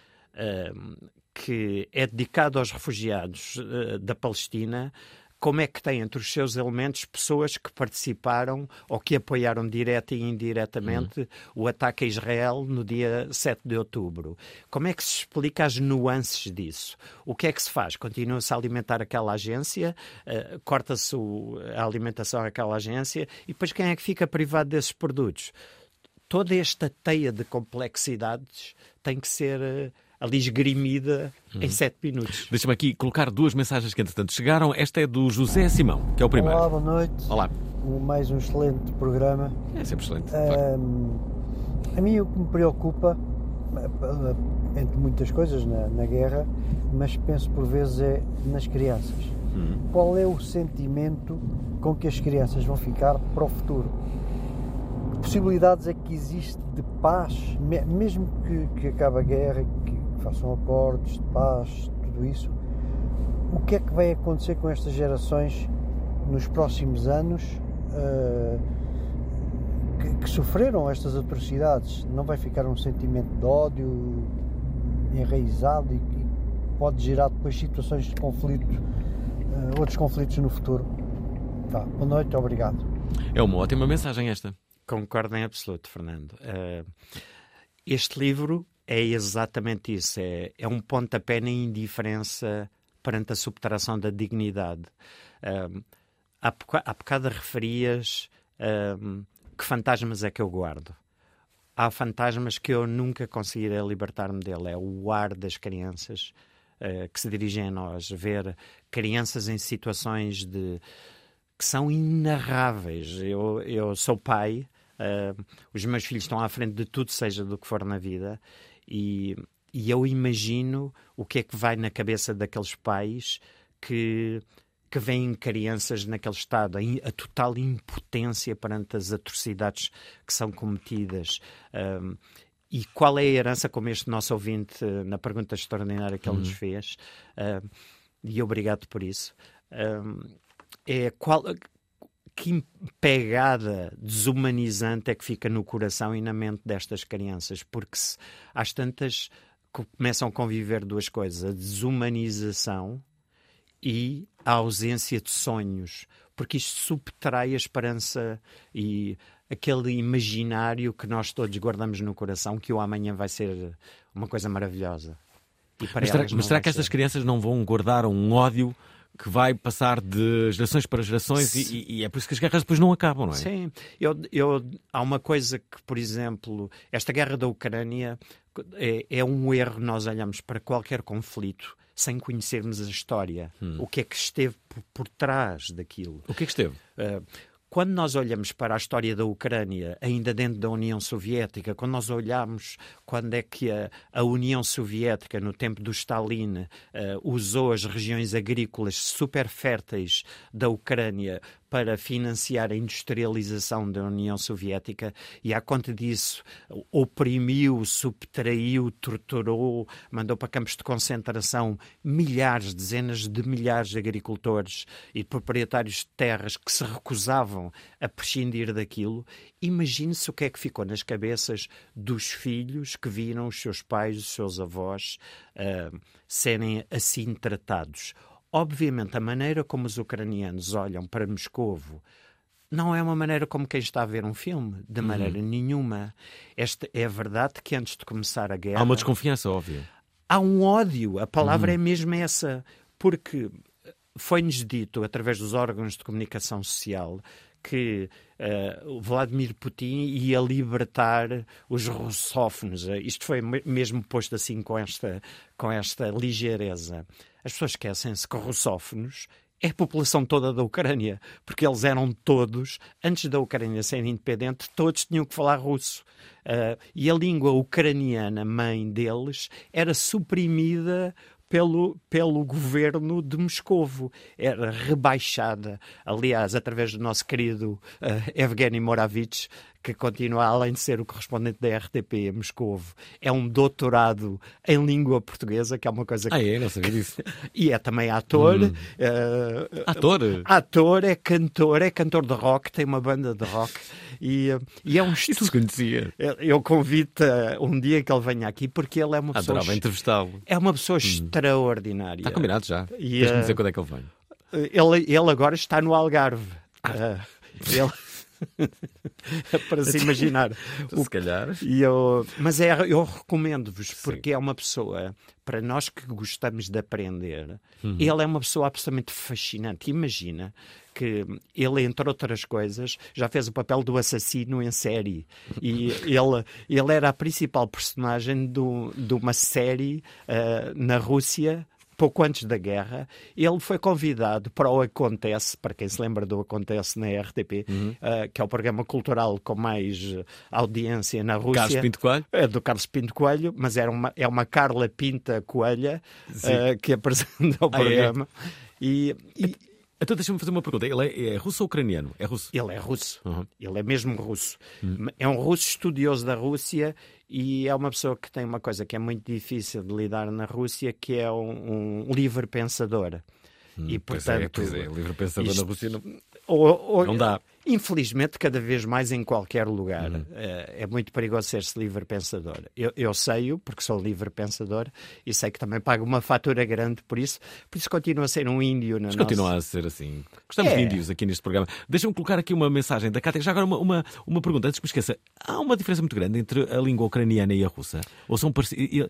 hum, que é dedicada aos refugiados eh, da Palestina, como é que tem entre os seus elementos pessoas que participaram ou que apoiaram direta e indiretamente o ataque a Israel no dia 7 de outubro? Como é que se explica as nuances disso? O que é que se faz? Continua-se a alimentar aquela agência, eh, corta-se a alimentação àquela agência e depois quem é que fica privado desses produtos? Toda esta teia de complexidades tem que ser eh, ali esgrimida em sete minutos. Deixa-me aqui colocar duas mensagens que entretanto chegaram. Esta é do José Simão, que é o primeiro. Olá, boa noite. Olá. Um- Mais um excelente programa. É sempre excelente. Ahm, a mim o que me preocupa, entre muitas coisas na, na guerra, mas penso por vezes é nas crianças. Qual é o sentimento com que as crianças vão ficar para o futuro? Que possibilidades é que existe de paz, me- mesmo que, que acabe a guerra, façam acordos de paz, tudo isso? O que é que vai acontecer com estas gerações nos próximos anos? eh, que, que sofreram estas atrocidades não vai ficar um sentimento de ódio enraizado e que pode gerar depois situações de conflito, uh, outros conflitos no futuro. Tá, boa noite, obrigado. É uma ótima mensagem esta. Concordo em absoluto, Fernando. Uh, este livro é exatamente isso. É, é um pontapé na indiferença perante a subtração da dignidade. Um, há, há bocado referias um, que fantasmas é que eu guardo. Há fantasmas que eu nunca conseguirei libertar-me dele. É o ar das crianças uh, que se dirigem a nós. Ver crianças em situações de que são inarráveis. Eu, eu sou pai, uh, os meus filhos estão à frente de tudo, seja do que for na vida, e, e eu imagino o que é que vai na cabeça daqueles pais que que veem crianças naquele estado, a, total impotência perante as atrocidades que são cometidas. Um, e qual é a herança, como este nosso ouvinte, na pergunta extraordinária que ele nos uhum. fez, um, e obrigado por isso, um, é qual, que pegada desumanizante é que fica no coração e na mente destas crianças, porque se, às tantas começam a conviver duas coisas: a desumanização e a ausência de sonhos, porque isto subtrai a esperança e aquele imaginário que nós todos guardamos no coração que o amanhã vai ser uma coisa maravilhosa. mas será, mas será que estas crianças não vão guardar um ódio que vai passar de gerações para gerações e, e, é por isso que as guerras depois não acabam, não é? Sim, eu, eu, há uma coisa que, por exemplo, esta guerra da Ucrânia é, é um erro nós olhamos para qualquer conflito sem conhecermos a história. Hum. O que é que esteve por, por, trás daquilo? O que é que esteve? Uh, quando nós olhamos para a história da Ucrânia, ainda dentro da União Soviética, quando nós olhamos quando é que a, a União Soviética, no tempo do Stalin, uh, usou as regiões agrícolas super férteis da Ucrânia para financiar a industrialização da União Soviética e, à conta disso, oprimiu, subtraiu, torturou, mandou para campos de concentração milhares, dezenas de milhares de agricultores e proprietários de terras que se recusavam a prescindir daquilo. Imagine-se o que é que ficou nas cabeças dos filhos que viram os seus pais, os seus avós uh, serem assim tratados Obviamente, a maneira como os ucranianos olham para Moscovo não é uma maneira como quem está a ver um filme, de maneira uhum. nenhuma. Esta é verdade que antes de começar a guerra. Há uma desconfiança, óbvio. Há um ódio, a palavra uhum. é mesmo essa, porque foi-nos dito, através dos órgãos de comunicação social, que uh, Vladimir Putin ia libertar os russófonos. Isto foi mesmo posto assim com esta, com esta ligeireza. As pessoas esquecem-se que russófonos é a população toda da Ucrânia, porque eles eram todos, antes da Ucrânia ser independente, todos tinham que falar russo. Uh, e a língua ucraniana, mãe deles, era suprimida pelo, pelo governo de Moscovo. Era rebaixada, aliás, através do nosso querido uh, Evgeny Moravich, que continua, além de ser o correspondente da RTP em Moscovo, é um doutorado em língua portuguesa, que é uma coisa que... Ah, é? Não sabia disso. e é também ator. Hum. Uh, ator? Ator, é cantor, é cantor de rock, tem uma banda de rock. E, e é um estudo. Isso conhecia. Eu convido um dia que ele venha aqui, porque ele é uma pessoa. Adorava entrevistá-lo. É uma pessoa hum. extraordinária. Está combinado já. Deixa-me uh, dizer quando é que ele vem. Ele, ele agora está no Algarve. Ah. Uh, ele. para se imaginar. o, se calhar. E eu, mas é, eu recomendo-vos, porque é uma pessoa, para nós que gostamos de aprender, uhum. ele é uma pessoa absolutamente fascinante. Imagina que ele, entre outras coisas, já fez o papel do assassino em série. E ele, ele era a principal personagem do, de uma série uh, na Rússia pouco antes da guerra, ele foi convidado para o Acontece, para quem se lembra do Acontece na RTP, uhum. uh, que é o programa cultural com mais audiência na Rússia. Carlos Pinto Coelho? É do Carlos Pinto Coelho, mas era uma, é uma Carla Pinta Coelha uh, que apresenta o ah, é? programa. É? E, e, então deixa-me fazer uma pergunta. Ele é, é russo ou ucraniano? É russo? Ele é russo. Uhum. Ele é mesmo russo. Uhum. É um russo estudioso da Rússia e é uma pessoa que tem uma coisa que é muito difícil de lidar na Rússia, que é um, um livre pensador. Hum, e portanto, pois é, pois é, livre pensador isto, na Rússia não... Ou, ou- Não dá. Infelizmente, cada vez mais em qualquer lugar. Uhum. Eh, É muito perigoso ser-se livre pensador. Eu, eu sei-o, porque sou livre pensador, e sei que também pago uma fatura grande por isso. Por isso continuo a ser um índio na Mas nossa... continua a ser assim. Gostamos É. de índios aqui neste programa. Deixa-me colocar aqui uma mensagem da Cátia. Já agora uma, uma, uma pergunta, antes que me esqueça. Há uma diferença muito grande entre a língua ucraniana e a russa? Ou são parecidos?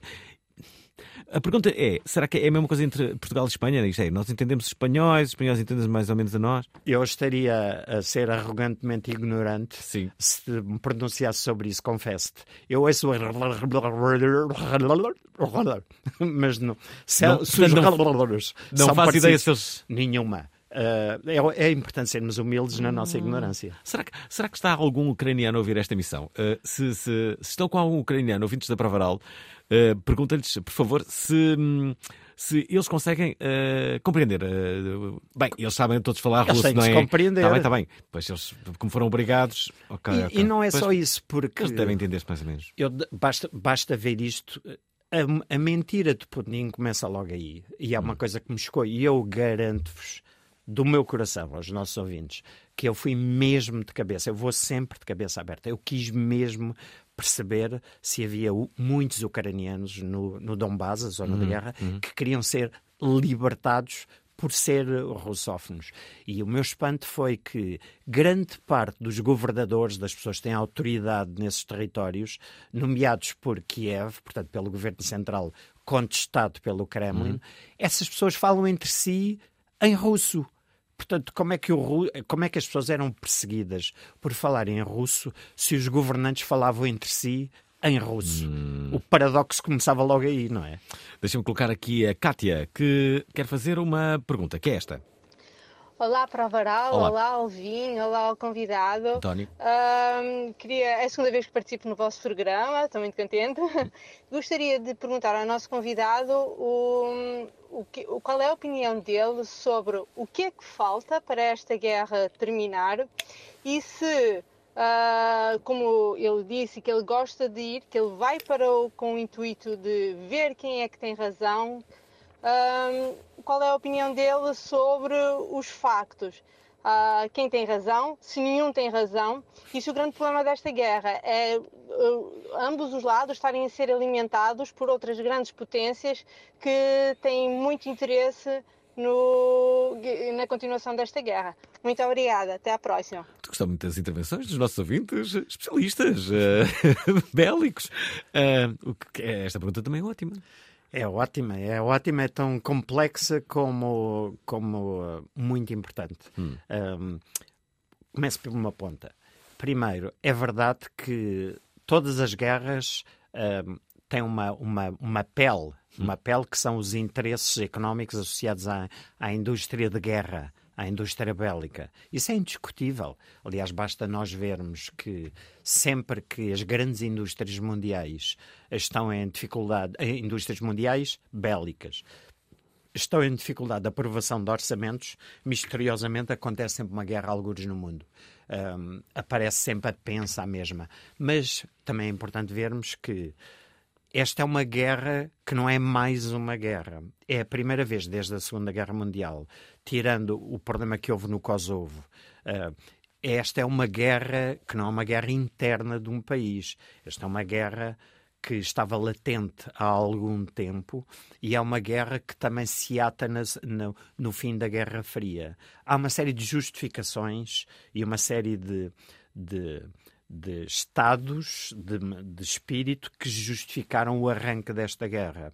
A pergunta é: será que é a mesma coisa entre Portugal e Espanha? Isto é, nós entendemos os espanhóis, os espanhóis entendem mais ou menos a nós? Eu estaria a ser arrogantemente ignorante Sim. se me pronunciasse sobre isso, confesso-te. Eu ouço. Mas não. Se, Não, se os não- não faço ideia se eles- Nenhuma. Ah, é, é importante sermos humildes na nossa ignorância. Será que, será que está algum ucraniano a ouvir esta emissão? Uh, se, se- se estão com algum ucraniano ouvintes da Provaral, uh, pergunta-lhes, por favor, se, hum, se eles conseguem uh, compreender. Uh, bem, eles sabem todos falar Eles russo, têm não é? compreender. Está bem, está bem. Pois eles, como foram obrigados. ok, E, ok. e não é Pois, só isso, porque. Eles devem entender-se mais ou menos. Eu, basta, basta ver isto. A, a mentira de Putin começa logo aí. E é Hum. uma coisa que me chocou. E eu garanto-vos, do meu coração, aos nossos ouvintes, que eu fui mesmo de cabeça. Eu vou sempre de cabeça aberta. Eu quis mesmo perceber se havia muitos ucranianos no, no Donbass, a zona Uhum, da guerra, que queriam ser libertados por ser russófonos. E o meu espanto foi que grande parte dos governadores, das pessoas que têm autoridade nesses territórios, nomeados por Kiev, portanto pelo governo central, contestado pelo Kremlin, essas pessoas falam entre si em russo. Portanto, como é, que o, como é que as pessoas eram perseguidas por falarem em russo se os governantes falavam entre si em russo? O paradoxo começava logo aí, não é? Deixa-me colocar aqui a Kátia, que quer fazer uma pergunta, que é esta. Olá para o Varal, Olá. olá, Alvin, olá ao convidado. António. Ahm, queria, é a segunda vez que participo no vosso programa, estou muito contente. Gostaria de perguntar ao nosso convidado o, o que- o- qual é a opinião dele sobre o que é que falta para esta guerra terminar e se, ah, como ele disse, que ele gosta de ir, que ele vai para o, com o intuito de ver quem é que tem razão, Ahm, qual é a opinião dele sobre os factos? Ah, quem tem razão? Se nenhum tem razão? E se o grande problema desta guerra é uh, ambos os lados estarem a ser alimentados por outras grandes potências que têm muito interesse no- na continuação desta guerra? Muito obrigada, até à próxima. Gostou muito das intervenções dos nossos ouvintes especialistas, eh, bélicos. Que- esta pergunta também é ótima. É ótima, é ótima, é tão complexa como, como uh, muito importante. Um, começo por uma ponta. Primeiro, é verdade que todas as guerras um, têm uma, uma, uma pele, uma pele que são os interesses económicos associados à, à indústria de guerra, à indústria bélica. Isso é indiscutível. Aliás, basta nós vermos que sempre que as grandes indústrias mundiais estão em dificuldade, em indústrias mundiais bélicas, estão em dificuldade de aprovação de orçamentos, misteriosamente acontece sempre uma guerra a algures no mundo. Ahm, aparece sempre a pensa a mesma. Mas também é importante vermos que esta é uma guerra que não é mais uma guerra. É a primeira vez desde a Segunda Guerra Mundial, tirando o problema que houve no Kosovo. ah, esta é uma guerra que não é uma guerra interna de um país. Esta é uma guerra que estava latente há algum tempo e é uma guerra que também se ata nas- no, no fim da Guerra Fria. Há uma série de justificações e uma série de, de, de estados de, de espírito que justificaram o arranque desta guerra.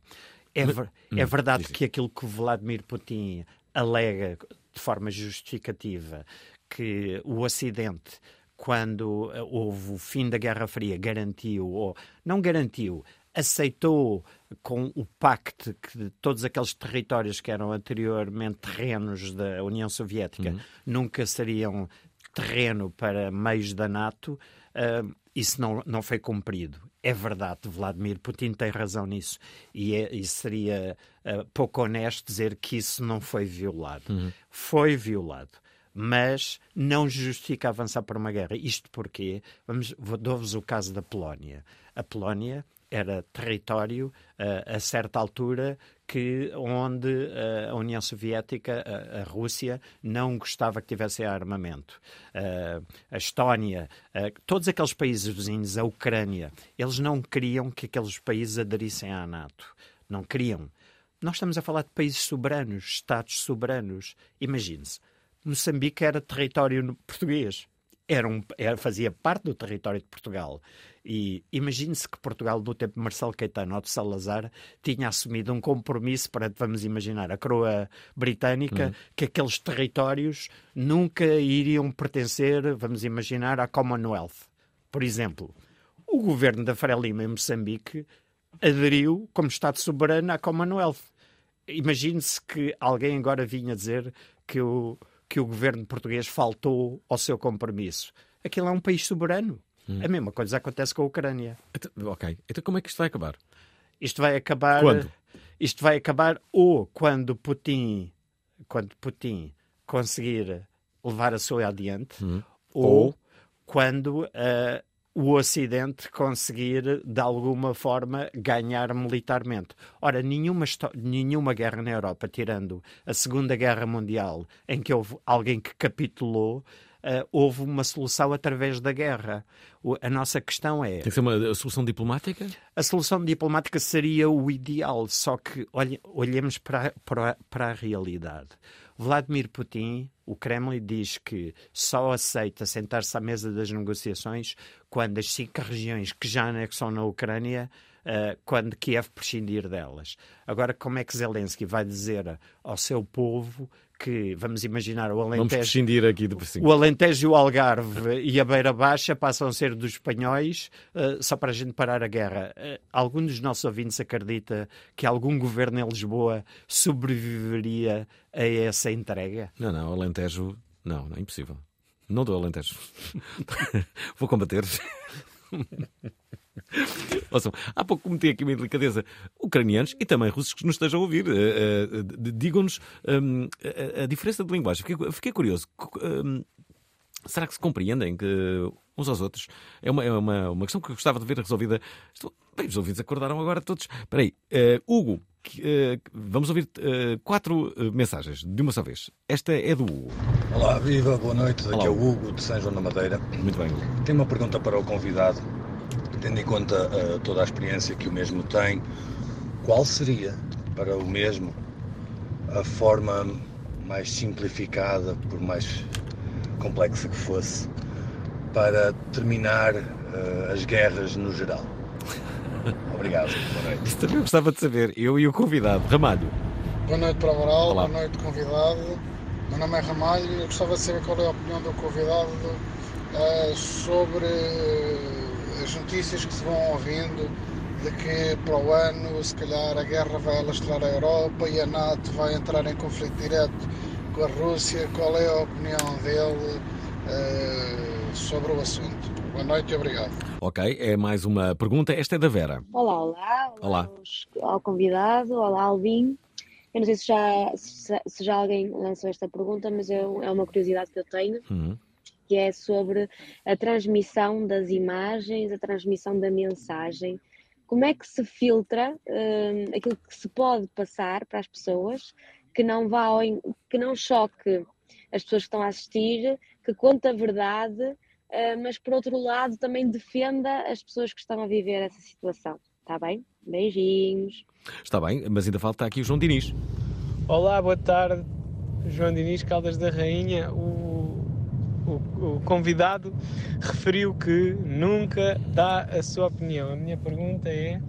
É, ver- Hum, é verdade que aquilo que Vladimir Putin alega de forma justificativa que o Ocidente, quando eh, houve o fim da Guerra Fria, garantiu, ou não garantiu, aceitou com o pacto que todos aqueles territórios que eram anteriormente terrenos da União Soviética nunca seriam terreno para meios da NATO, ah, isso não, não foi cumprido. É verdade, Vladimir Putin tem razão nisso. E, é- e seria ah, pouco honesto dizer que isso não foi violado. Foi violado. Mas não justifica avançar para uma guerra. Isto porque, vamos, dou-vos o caso da Polónia. A Polónia era território, ah, a certa altura, que onde uh, a União Soviética, a, a, Rússia, não gostava que tivesse armamento. Uh, a Estónia, uh, todos aqueles países vizinhos, a Ucrânia, eles não queriam que aqueles países aderissem à NATO. Não queriam. Nós estamos a falar de países soberanos, Estados soberanos. Imagine-se, Moçambique era território português. Era um, era, fazia parte do território de Portugal. E imagine-se que Portugal, no tempo de Marcelo Caetano ou de Salazar, tinha assumido um compromisso para, vamos imaginar, a coroa britânica, uhum. que aqueles territórios nunca iriam pertencer, vamos imaginar, à Commonwealth. Por exemplo, o governo da Frelima em Moçambique aderiu como Estado soberano à Commonwealth. Imagine-se que alguém agora vinha dizer que o, que o governo português faltou ao seu compromisso. Aquilo é um país soberano. Hum. A mesma coisa acontece com a Ucrânia. Então, ok. Então como é que isto vai acabar? Isto vai acabar. Quando? Isto vai acabar ou quando Putin, quando Putin conseguir levar a sua adiante, hum. ou, ou, quando uh, o Ocidente conseguir, de alguma forma, ganhar militarmente. Ora, nenhuma, nenhuma guerra na Europa, tirando a Segunda Guerra Mundial, em que houve alguém que capitulou, uh, houve uma solução através da guerra. O, a nossa questão é. Tem que ser uma solução diplomática? A solução diplomática seria o ideal, só que olhe, olhemos para, para, para a realidade. Vladimir Putin, o Kremlin diz que só aceita sentar-se à mesa das negociações quando as cinco regiões que já anexam na Ucrânia Uh, quando Kiev prescindir delas. Agora, como é que Zelensky vai dizer ao seu povo que, vamos imaginar, o Alentejo... Vamos prescindir aqui do O Alentejo e o Algarve e a Beira Baixa passam a ser dos espanhóis uh, só para a gente parar a guerra. Uh, algum dos nossos ouvintes acredita que algum governo em Lisboa sobreviveria a essa entrega? Não, não, o Alentejo... Não, não é impossível. Não dou Alentejo. Vou combater. Ouçam, há pouco cometi aqui uma delicadeza. Ucranianos e também russos que nos estejam a ouvir, uh, uh, digam-nos um, a, a, diferença de linguagem. Fiquei, fiquei curioso. Um, será que se compreendem que uns aos outros? É uma, é uma, uma questão que eu gostava de ver resolvida. Estou... Bem, os ouvidos acordaram agora todos. Espera aí. Uh, Hugo, vamos ouvir quatro mensagens de uma só vez. Esta é do Hugo. Olá, viva, boa noite. Aqui é o Hugo de São João da Madeira. Muito bem, Hugo. Tenho uma pergunta para o convidado tendo em conta uh, toda a experiência que o mesmo tem, qual seria para o mesmo a forma mais simplificada, por mais complexa que fosse, para terminar uh, as guerras no geral? Obrigado, boa noite. Isso também gostava de saber, eu e o convidado, Ramalho. Boa noite para o Moral, boa noite convidado. Meu nome é Ramalho e eu gostava de saber qual é a opinião do convidado uh, sobre as notícias que se vão ouvindo de que para o ano, se calhar, a guerra vai alastrar a Europa e a NATO vai entrar em conflito direto com a Rússia. Qual é a opinião dele uh, sobre o assunto? Boa noite e obrigado. Ok, é mais uma pergunta. Esta é da Vera. Olá, olá. Olá, olá. ao convidado. Olá, Alvin. Eu não sei se já, se, já alguém lançou esta pergunta, mas é, é uma curiosidade que eu tenho. Uhum que é sobre a transmissão das imagens, a transmissão da mensagem. Como é que se filtra um, aquilo que se pode passar para as pessoas que não vá ao, que não choque as pessoas que estão a assistir, que conta a verdade, uh, mas por outro lado também defenda as pessoas que estão a viver essa situação. Está bem? Beijinhos. Está bem, mas ainda falta aqui o João Diniz. Olá, boa tarde. João Diniz, Caldas da Rainha. O o, o convidado referiu que nunca dá a sua opinião. A minha pergunta é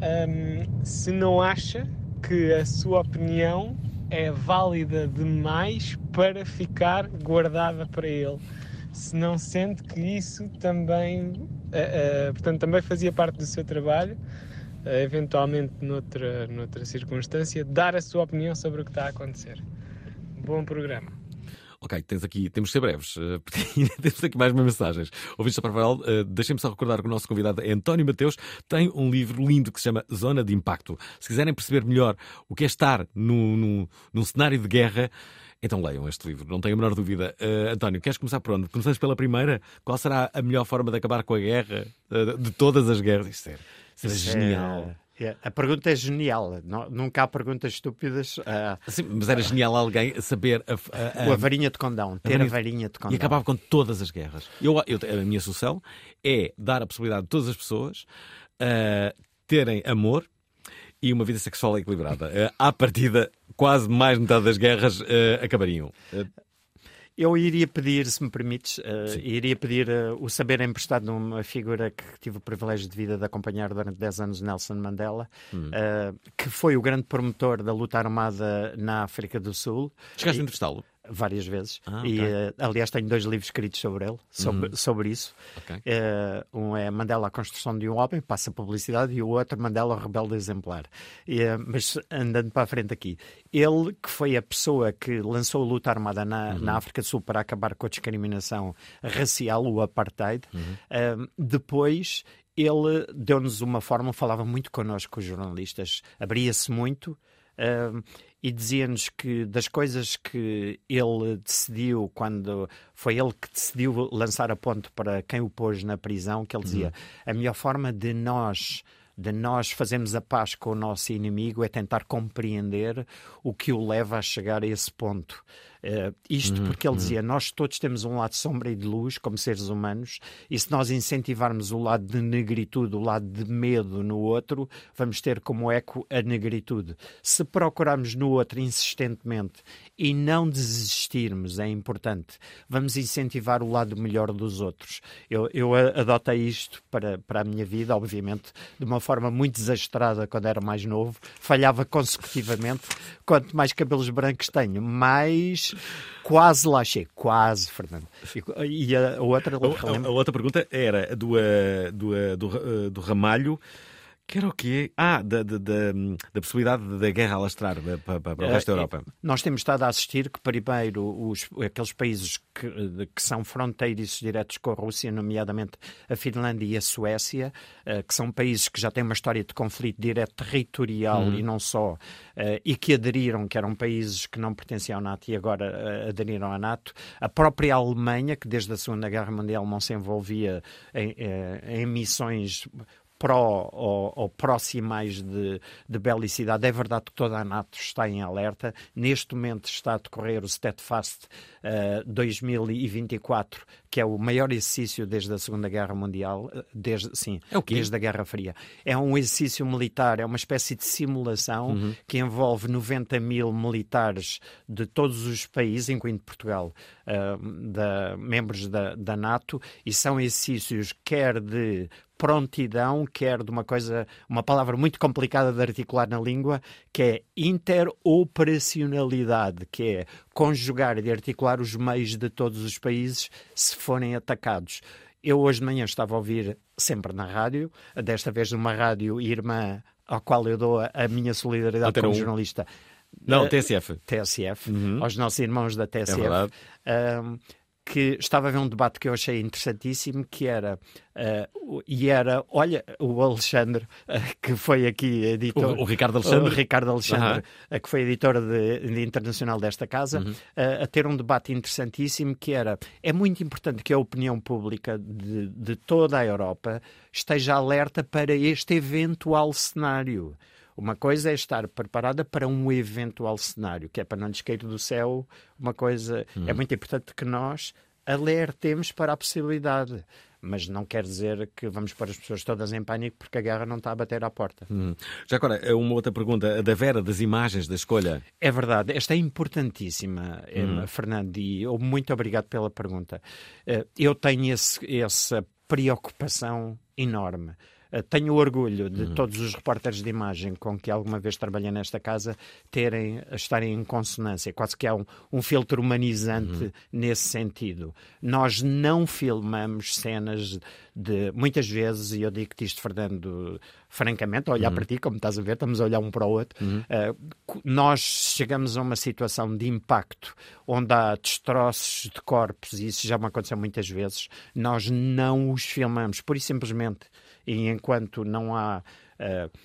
um, se não acha que a sua opinião é válida demais para ficar guardada para ele. Se não sente que isso também, uh, uh, portanto, também fazia parte do seu trabalho, uh, eventualmente noutra, noutra circunstância, dar a sua opinião sobre o que está a acontecer. Bom programa. Ok, tens aqui, temos que ser breves, eh, porque temos aqui mais mensagens. Ouvintes da Parvalho, uh, deixem-me só recordar que o nosso convidado é António Mateus, tem um livro lindo que se chama Zona de Impacto. Se quiserem perceber melhor o que é estar no, no, num cenário de guerra, então leiam este livro, não tenho a menor dúvida. Uh, António, queres começar por onde? Começamos pela primeira? Qual será a melhor forma de acabar com a guerra? Uh, de todas as guerras? Isto é, é genial. É, a pergunta é genial. Não, nunca há perguntas estúpidas. Uh... Sim, mas era genial alguém saber a, a, a... a varinha de condão, ter a varinha... varinha de condão. E acabava com todas as guerras. Eu, eu, a minha solução é dar a possibilidade de todas as pessoas uh, terem amor e uma vida sexual equilibrada. Uh, à partida, quase mais metade das guerras uh, acabariam. Uh, eu iria pedir, se me permites, uh, iria pedir uh, o saber emprestado numa figura que tive o privilégio de vida de acompanhar durante 10 anos, Nelson Mandela, hum. uh, que foi o grande promotor da luta armada na África do Sul. Chegaste a entrevistá-lo? Várias vezes. Ah, okay. E, uh, aliás, tenho dois livros escritos sobre ele, sobre, uhum. sobre isso. Okay. Uh, um é Mandela, a construção de um homem, passa publicidade, e o outro, Mandela, o rebelde exemplar. Uh, mas andando para a frente aqui, ele que foi a pessoa que lançou a luta armada na, uhum. na África do Sul para acabar com a discriminação racial, o apartheid, uhum. depois ele deu-nos uma forma, falava muito connosco, os jornalistas, abria-se muito. Uh, e dizia-nos que das coisas que ele decidiu quando foi ele que decidiu lançar a ponte para quem o pôs na prisão, que ele dizia uhum. a melhor forma de nós de nós fazermos a paz com o nosso inimigo é tentar compreender o que o leva a chegar a esse ponto. Uh, isto uhum, porque ele uhum. dizia: nós todos temos um lado sombra e de luz, como seres humanos, e se nós incentivarmos o lado de negritude, o lado de medo no outro, vamos ter como eco a negritude. Se procurarmos no outro insistentemente e não desistirmos, é importante, vamos incentivar o lado melhor dos outros. Eu, eu adotei isto para, para a minha vida, obviamente, de uma forma muito desastrada quando era mais novo, falhava consecutivamente. Quanto mais cabelos brancos tenho, mais quase lá chego, quase, Fernando. E a, outra, a, a, outra pergunta era do, do, do, do Ramalho. Que era o quê? Ah, da, da, da, da possibilidade da guerra alastrar para, para, para o resto da Europa. Nós temos estado a assistir que, primeiro, os, aqueles países que, que são fronteiriços diretos com a Rússia, nomeadamente a Finlândia e a Suécia, que são países que já têm uma história de conflito direto territorial hum. e não só, e que aderiram, que eram países que não pertenciam ao NATO e agora aderiram à NATO. A própria Alemanha, que desde a Segunda Guerra Mundial não se envolvia em, em missões pró ou, ou próximais de, de belicidade. É verdade que toda a NATO está em alerta. Neste momento está a decorrer o Steadfast uh, 2024, que é o maior exercício desde a Segunda Guerra Mundial, eh, desde, sim, é desde a Guerra Fria. É um exercício militar, é uma espécie de simulação uhum. que envolve 90 mil militares de todos os países, incluindo Portugal, uh, da, membros da, da NATO, e são exercícios quer de prontidão, quer de uma coisa, uma palavra muito complicada de articular na língua, que é interoperacionalidade, que é conjugar e articular os meios de todos os países se forem atacados. Eu hoje de manhã estava a ouvir sempre na rádio, desta vez numa rádio irmã ao qual eu dou a, minha solidariedade como um... jornalista. Não, TSF. TSF, uhum. aos nossos irmãos da TSF. É um, que estava a ver um debate que eu achei interessantíssimo, que era, uh, e era, olha, o Alexandre, uh, que foi aqui editor... O, o Ricardo Alexandre. O Ricardo Alexandre, uh, que foi editor de, de internacional desta casa, uhum. a ter um debate interessantíssimo, que era, é muito importante que a opinião pública de, de toda a Europa esteja alerta para este eventual cenário. Uma coisa é estar preparada para um eventual cenário, que é para não lhes cair do céu uma coisa. Hum. É muito importante que nós alertemos para a possibilidade. Mas não quer dizer que vamos pôr as pessoas todas em pânico porque a guerra não está a bater à porta. Hum. Já agora, é uma outra pergunta, a da Vera, das imagens da escolha. É verdade, esta é importantíssima, hum. Fernando, e muito obrigado pela pergunta. Eh, eu tenho esse, essa preocupação enorme. Eh, tenho orgulho de uhum. todos os repórteres de imagem com que alguma vez trabalhei nesta casa terem, estarem em consonância. Quase que há um, um filtro humanizante uhum. nesse sentido. Nós não filmamos cenas de. Muitas vezes, e eu digo-te isto, Fernando, francamente, a olhar uhum. para ti, como estás a ver, estamos a olhar um para o outro. Uh, nós chegamos a uma situação de impacto onde há destroços de corpos, e isso já me aconteceu muitas vezes. Nós não os filmamos, por e simplesmente e enquanto não há uh,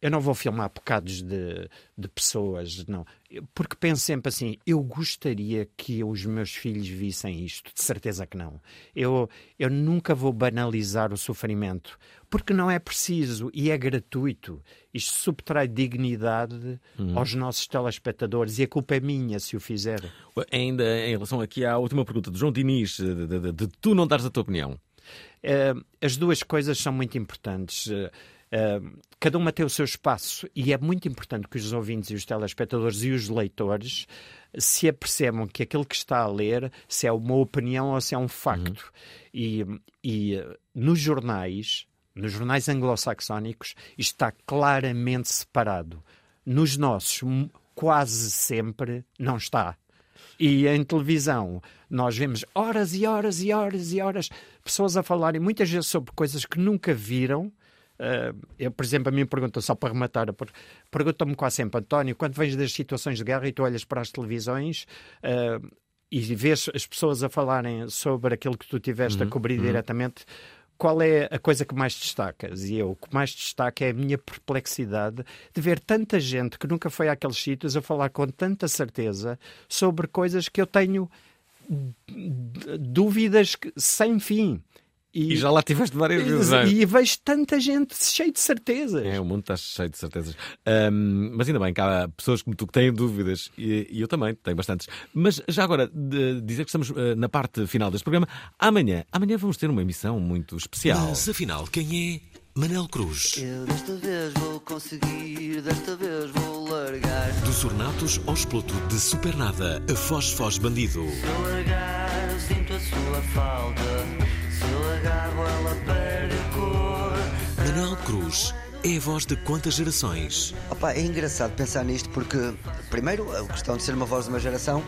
eu não vou filmar bocados de, de pessoas, não. Porque penso sempre assim, eu gostaria que os meus filhos vissem isto, de certeza que não. Eu, eu nunca vou banalizar o sofrimento, porque não é preciso e é gratuito. Isto subtrai dignidade uhum. aos nossos telespectadores e a culpa é minha se o fizer. Ainda em relação aqui à última pergunta de João Diniz, de, de, de, de tu não dares a tua opinião. Uh, as duas coisas são muito importantes. Uh, Uh, cada uma tem o seu espaço e é muito importante que os ouvintes e os telespectadores e os leitores se apercebam que aquilo que está a ler se é uma opinião ou se é um facto. Uhum. E, e nos jornais, nos jornais anglo-saxónicos, está claramente separado. Nos nossos, quase sempre não está. E em televisão, nós vemos horas e horas e horas e horas pessoas a falarem muitas vezes sobre coisas que nunca viram Uh, eu, por exemplo, a mim pergunta só para rematar, perguntam-me quase sempre, António, quando vens das situações de guerra e tu olhas para as televisões uh, e vês as pessoas a falarem sobre aquilo que tu tiveste uhum, a cobrir uhum. diretamente, qual é a coisa que mais destacas? E eu, o que mais destaca é a minha perplexidade de ver tanta gente que nunca foi àqueles sítios a falar com tanta certeza sobre coisas que eu tenho dúvidas sem fim. E, e, já lá tiveste várias vezes. É? E, e vejo tanta gente cheia de certezas. É, o mundo está cheio de certezas. Um, mas ainda bem que há pessoas como tu que têm dúvidas. E, e eu também tenho bastantes. Mas já agora, de dizer que estamos uh, na parte final deste programa. Amanhã, amanhã vamos ter uma emissão muito especial. Mas afinal, quem é Manel Cruz. Eu desta vez vou conseguir, desta vez vou largar. Dos ornatos ao exploto de supernada, a Foz Foz Bandido. Se eu largar, eu sinto a sua falta ela perde cor. Manuel Cruz é a voz de quantas gerações? Opa, é engraçado pensar nisto porque, primeiro, a questão de ser uma voz de uma geração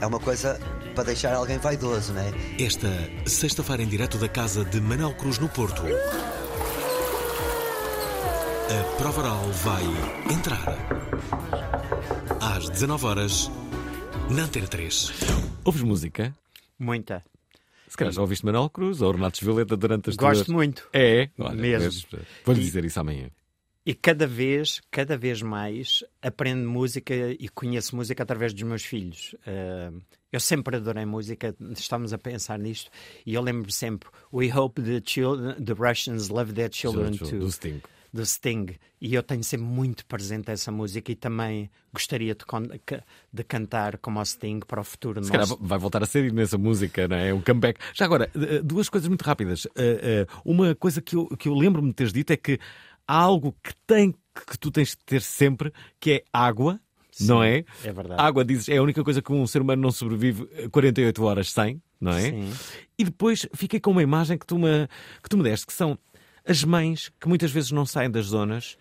é uma coisa para deixar alguém vaidoso, não é? Esta sexta-feira em direto da casa de Manuel Cruz no Porto. A prova oral vai entrar. Às 19 horas na Antena 3. Ouves música? Muita. Se calhar já ouviste Manuel Cruz ou Renatos Violeta durante as Gosto tuas... muito. É? Olha, mesmo. Vou-lhe dizer isso amanhã. E cada vez, cada vez mais aprendo música e conheço música através dos meus filhos. Uh, eu sempre adorei música, estamos a pensar nisto, e eu lembro sempre: We hope the, children, the Russians love their children too. Do Sting e eu tenho sempre muito presente essa música e também gostaria de, de cantar como o Sting para o futuro. Se nosso. vai voltar a ser imensa música, não é? um comeback. Já agora, eh, duas coisas muito rápidas. Eh, eh, uma coisa que eu, que eu lembro-me de teres dito é que há algo que, tem, que tu tens de ter sempre, que é água. Sim, não é? É verdade. Água, dizes, é a única coisa que um ser humano não sobrevive 48 horas sem, não é? Sim. E depois fiquei com uma imagem que tu me, que tu me deste, que são as mães que muitas vezes não saem das zonas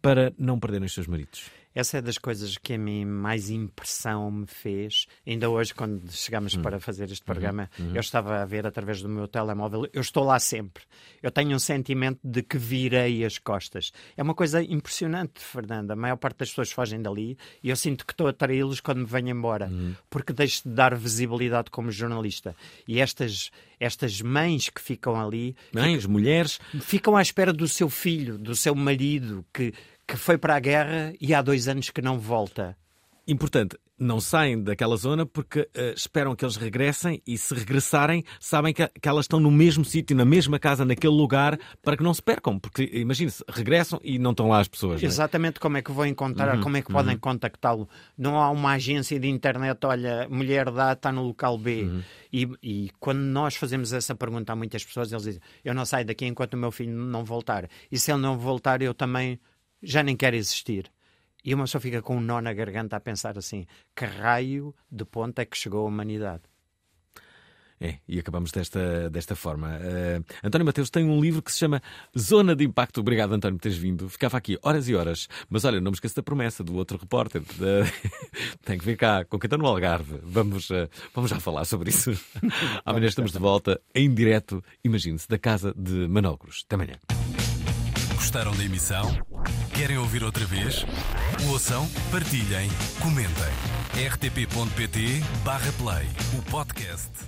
para não perderem os seus maridos. Essa é das coisas que a mim mais impressão me fez. Ainda hoje, quando chegámos hum. para fazer este programa, uhum. Uhum. eu estava a ver através do meu telemóvel. Eu estou lá sempre. Eu tenho um sentimento de que virei as costas. É uma coisa impressionante, Fernanda. A maior parte das pessoas fogem dali e eu sinto que estou a traí-los quando me venho embora, uhum. porque deixo de dar visibilidade como jornalista. E estas, estas mães que ficam ali. Mães, ficam, mulheres. Ficam à espera do seu filho, do seu marido, que que foi para a guerra e há dois anos que não volta. Importante, não saem daquela zona porque uh, esperam que eles regressem e se regressarem sabem que, que elas estão no mesmo sítio, na mesma casa, naquele lugar, para que não se percam. Porque imagine-se, regressam e não estão lá as pessoas. É? Exatamente como é que vão encontrar, uhum, como é que podem uhum. contactá-lo. Não há uma agência de internet, olha, mulher dá, está no local B. Uhum. E, e, quando nós fazemos essa pergunta a muitas pessoas, eles dizem: Eu não saio daqui enquanto o meu filho não voltar. E se ele não voltar, eu também já nem quer existir. E uma só fica com um nó na garganta a pensar assim: que raio de ponta é que chegou a humanidade? É, e acabamos desta, desta forma. Uh, António Mateus tem um livro que se chama Zona de Impacto. Obrigado, António, por teres vindo. Ficava aqui horas e horas. Mas olha, não me esqueça da promessa do outro repórter. tem que vir cá, com quem está no Algarve. Vamos, uh, vamos já falar sobre isso. Amanhã estamos de volta, em direto, imagine-se, da casa de Cruz. Até amanhã. Gostaram da emissão? Querem ouvir outra vez? Ouçam, partilhem, comentem. rtp.pt/play o podcast.